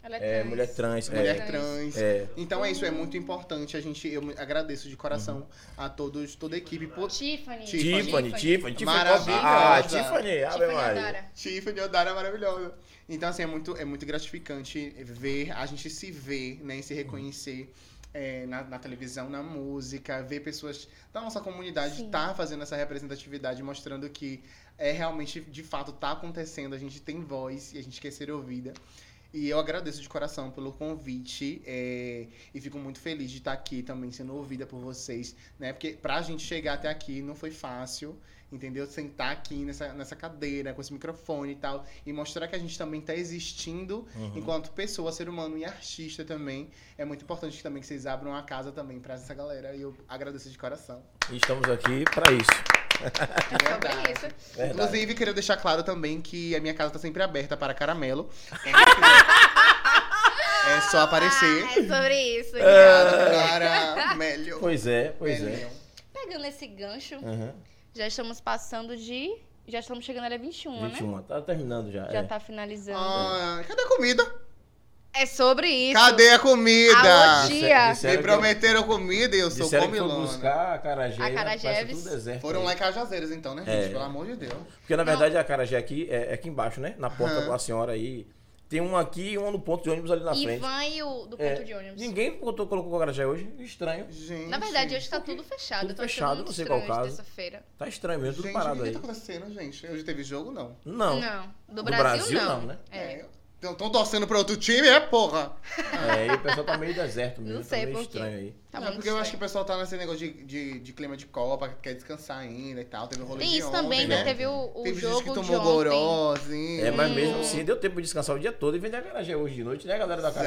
Ela É, trans. mulher trans. Mulher é, trans. É. Então é isso, é muito importante. A gente, eu agradeço de coração a todos, toda a equipe por. Tiffany. Tiffany, Tiffany, Tiffany. Maravilhosa. Ah, Tiffany, Ave Tiffany Maria. Adara. Tiffany Odara é maravilhosa. Então, assim, é muito, é muito gratificante ver, a gente se ver, né, e se reconhecer é, na, na televisão, na música, ver pessoas da nossa comunidade Sim. tá fazendo essa representatividade, mostrando que é realmente, de fato, tá acontecendo, a gente tem voz e a gente quer ser ouvida. E eu agradeço de coração pelo convite é, e fico muito feliz de estar aqui também sendo ouvida por vocês, né? Porque pra gente chegar até aqui não foi fácil, entendeu? Sentar aqui nessa, nessa cadeira, com esse microfone e tal, e mostrar que a gente também tá existindo Uhum. enquanto pessoa, ser humano e artista também. É muito importante também que vocês abram a casa também pra essa galera e eu agradeço de coração. E estamos aqui pra isso. É sobre verdade. isso. Verdade. Inclusive, queria deixar claro também que a minha casa tá sempre aberta para caramelo. é só aparecer. Ah, é sobre isso. Cara, melhor. Pois é, pois é. Pegando esse gancho, Uhum. já estamos passando de... Já estamos chegando na 21, né? 21, tá terminando já. Já é. tá finalizando. Ah, cadê a comida? É sobre isso. Cadê a comida? Disse- tia. Me que- prometeram comida e eu sou Disseram que foi comilona. buscar a Carajé. A? Acarajé, vis- tudo deserto Foram aí. lá em Cajazeiras então, né, gente? É. Pelo amor de Deus. Porque na verdade a Carajé aqui é, é aqui embaixo, né? Na porta Aham. com a senhora aí. Tem um aqui e um no ponto de ônibus ali na frente. Ivan e o do ponto É, de ônibus. Ninguém botou, colocou o Carajé hoje. Estranho. Gente. Na verdade, hoje tá tudo fechado. Tudo achando fechado, não sei qual de caso. terça-feira. Tá estranho mesmo, tudo Gente, parado o que aí. tá acontecendo, gente? Hoje teve jogo, não. Não. Não. Do Do Brasil, Brasil, não. não, né? É. tão torcendo pra outro time, é porra. É, e o pessoal tá meio deserto mesmo. Não tá sei meio por quê. estranho aí. Tá não, muito porque eu acho que o estranho. pessoal tá nesse negócio de, de, de clima de Copa, que quer descansar ainda e tal. Teve o rolê Tem de isso ontem, também, né? né? Teve o, o Teve jogo gente que de tomou ontem. goró, assim. É, mas mesmo assim, deu tempo de descansar o dia todo e vender a Carajé hoje de noite, né, galera da tia,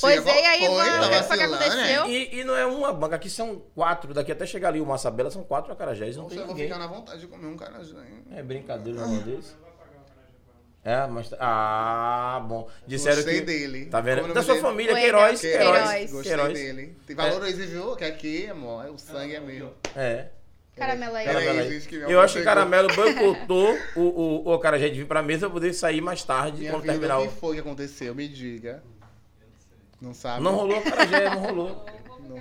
Pois é, e aí, foi? Ivan, Tá o que foi que vacilando, aconteceu? né? E, e não é uma banca, aqui são quatro, daqui até chegar ali o Massabela, são quatro acarajés, não Nossa, tem eu vou ninguém. ficar na vontade de comer um carajé. hein? É brincadeira um desse. É, mas. tá- Ah, bom. Disseram Gostei que. dele. Tá vendo? O Da sua dele? família. Queiroz. Queiroz. Queiroz. Gostei Queiroz. dele. Tem valorize, viu? Que aqui, amor, o sangue é meu. É. Caramelo aí. Caramelo aí. Eu acho que. Caramelo boicotou o, o, o acarajé de vir pra mesa pra poder sair mais tarde Minha quando vida, terminar o o. que foi que aconteceu? Me diga. Não sabe? Não rolou acarajé, não rolou. Não,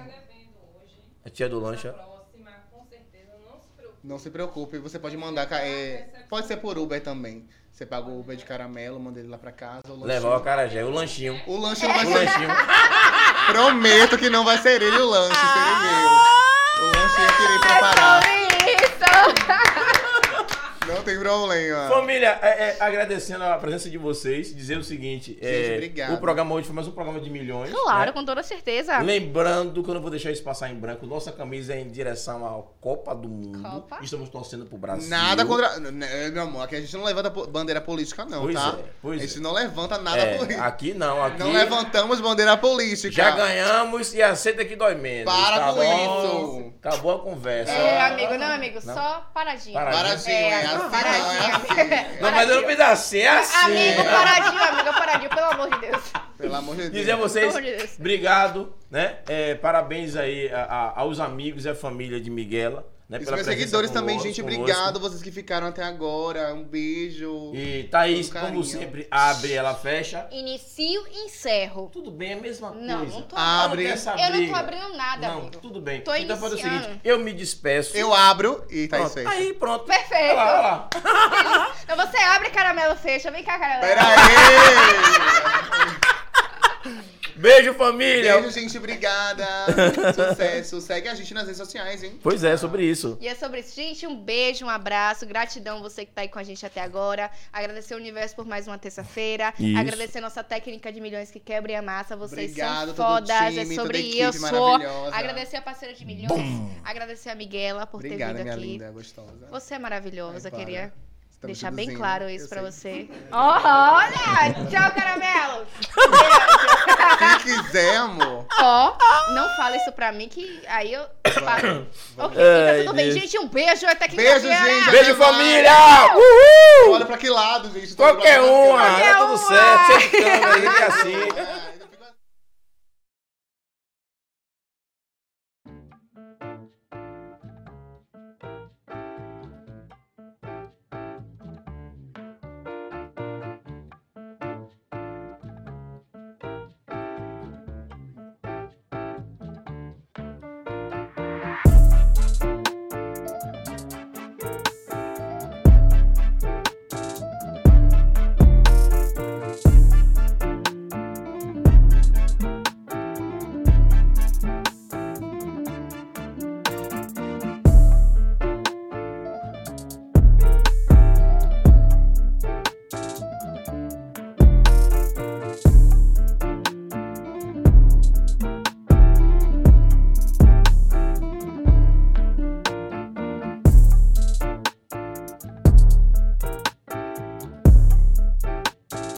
A tia do lancha. não se preocupe. não se preocupe, você pode mandar. ca- é, pode ser por Uber também. Você paga o Uber de caramelo, manda ele lá pra casa. O Levar o acarajé, o lanchinho. o lanche não vai O ser. lanchinho. Prometo que não vai ser ele o lanche, serei eu. O lanche eu queria preparar. Tem problema. Família, é, é, agradecendo a presença de vocês, dizer o seguinte: é, obrigado. o programa hoje foi mais um programa de milhões. Claro, né? com toda certeza. Lembrando que eu não vou deixar isso passar em branco. Nossa camisa é em direção à Copa do Mundo. Copa? Estamos torcendo pro Brasil. Nada contra. Né, Meu amor, aqui a gente não levanta bandeira política, não, Pois tá? é, pois a gente é. não levanta nada É, político. aqui não, aqui Não levantamos bandeira política. já ganhamos e aceita que dói menos. Para tá com bom? isso. Acabou a conversa. É, amigo, não, amigo, Não? só paradinho. Paradinho. Paradinho, é, Assim, não, paradinho, é assim. Não, mas eu não fiz assim, é assim. Amigo, paradinho, amigo, paradinho, pelo amor de Deus. Pelo amor de Deus. Dizer a vocês, Pelo amor de Deus. obrigado, né? É, parabéns aí a- a- aos amigos e à família de Miguela, né? E os pela meus seguidores também, conosco- gente, conosco. obrigado vocês que ficaram até agora. Um beijo. E Thaís, Com como sempre, abre, ela fecha. Inicio e encerro. Tudo bem, é a mesma Não, coisa. não tô Abre. Não quer essa Eu não tô abrindo nada, Não, amigo. tudo bem. Tô então faz o seguinte, eu me despeço. Eu abro e tá isso aí. Aí, pronto. Perfeito. Olha lá, olha lá. Então você abre, caramelo, fecha. Vem cá, caramelo. Pera aí! Beijo, família. Beijo, gente, obrigada. Sucesso. Segue a gente nas redes sociais, hein? Pois é, sobre isso. E é sobre isso. Gente, um beijo, um abraço. Gratidão você que tá aí com a gente até agora. Agradecer o universo por mais uma terça-feira. Agradecer nossa técnica de milhões que quebra e amassa. Vocês Obrigado, são fodas. time, é sobre isso. maravilhosa. Agradecer a parceira de milhões. Agradecer a Miguela por Obrigada, ter vindo minha aqui. linda, gostosa. Você é maravilhosa, Ai, queria Tá deixar bem claro isso sei. você. olha! Tchau, caramelo! Se quiser, amor. Ó, não fala isso pra mim que aí eu falo. Ok, fica tudo bem. Deus. Gente, um beijo até Beijo, quinta-feira. gente. Beijo, família! Uhul! Olha pra que lado, gente. Tô Qualquer uma, que tá tudo certo. Sempre aí que é assim.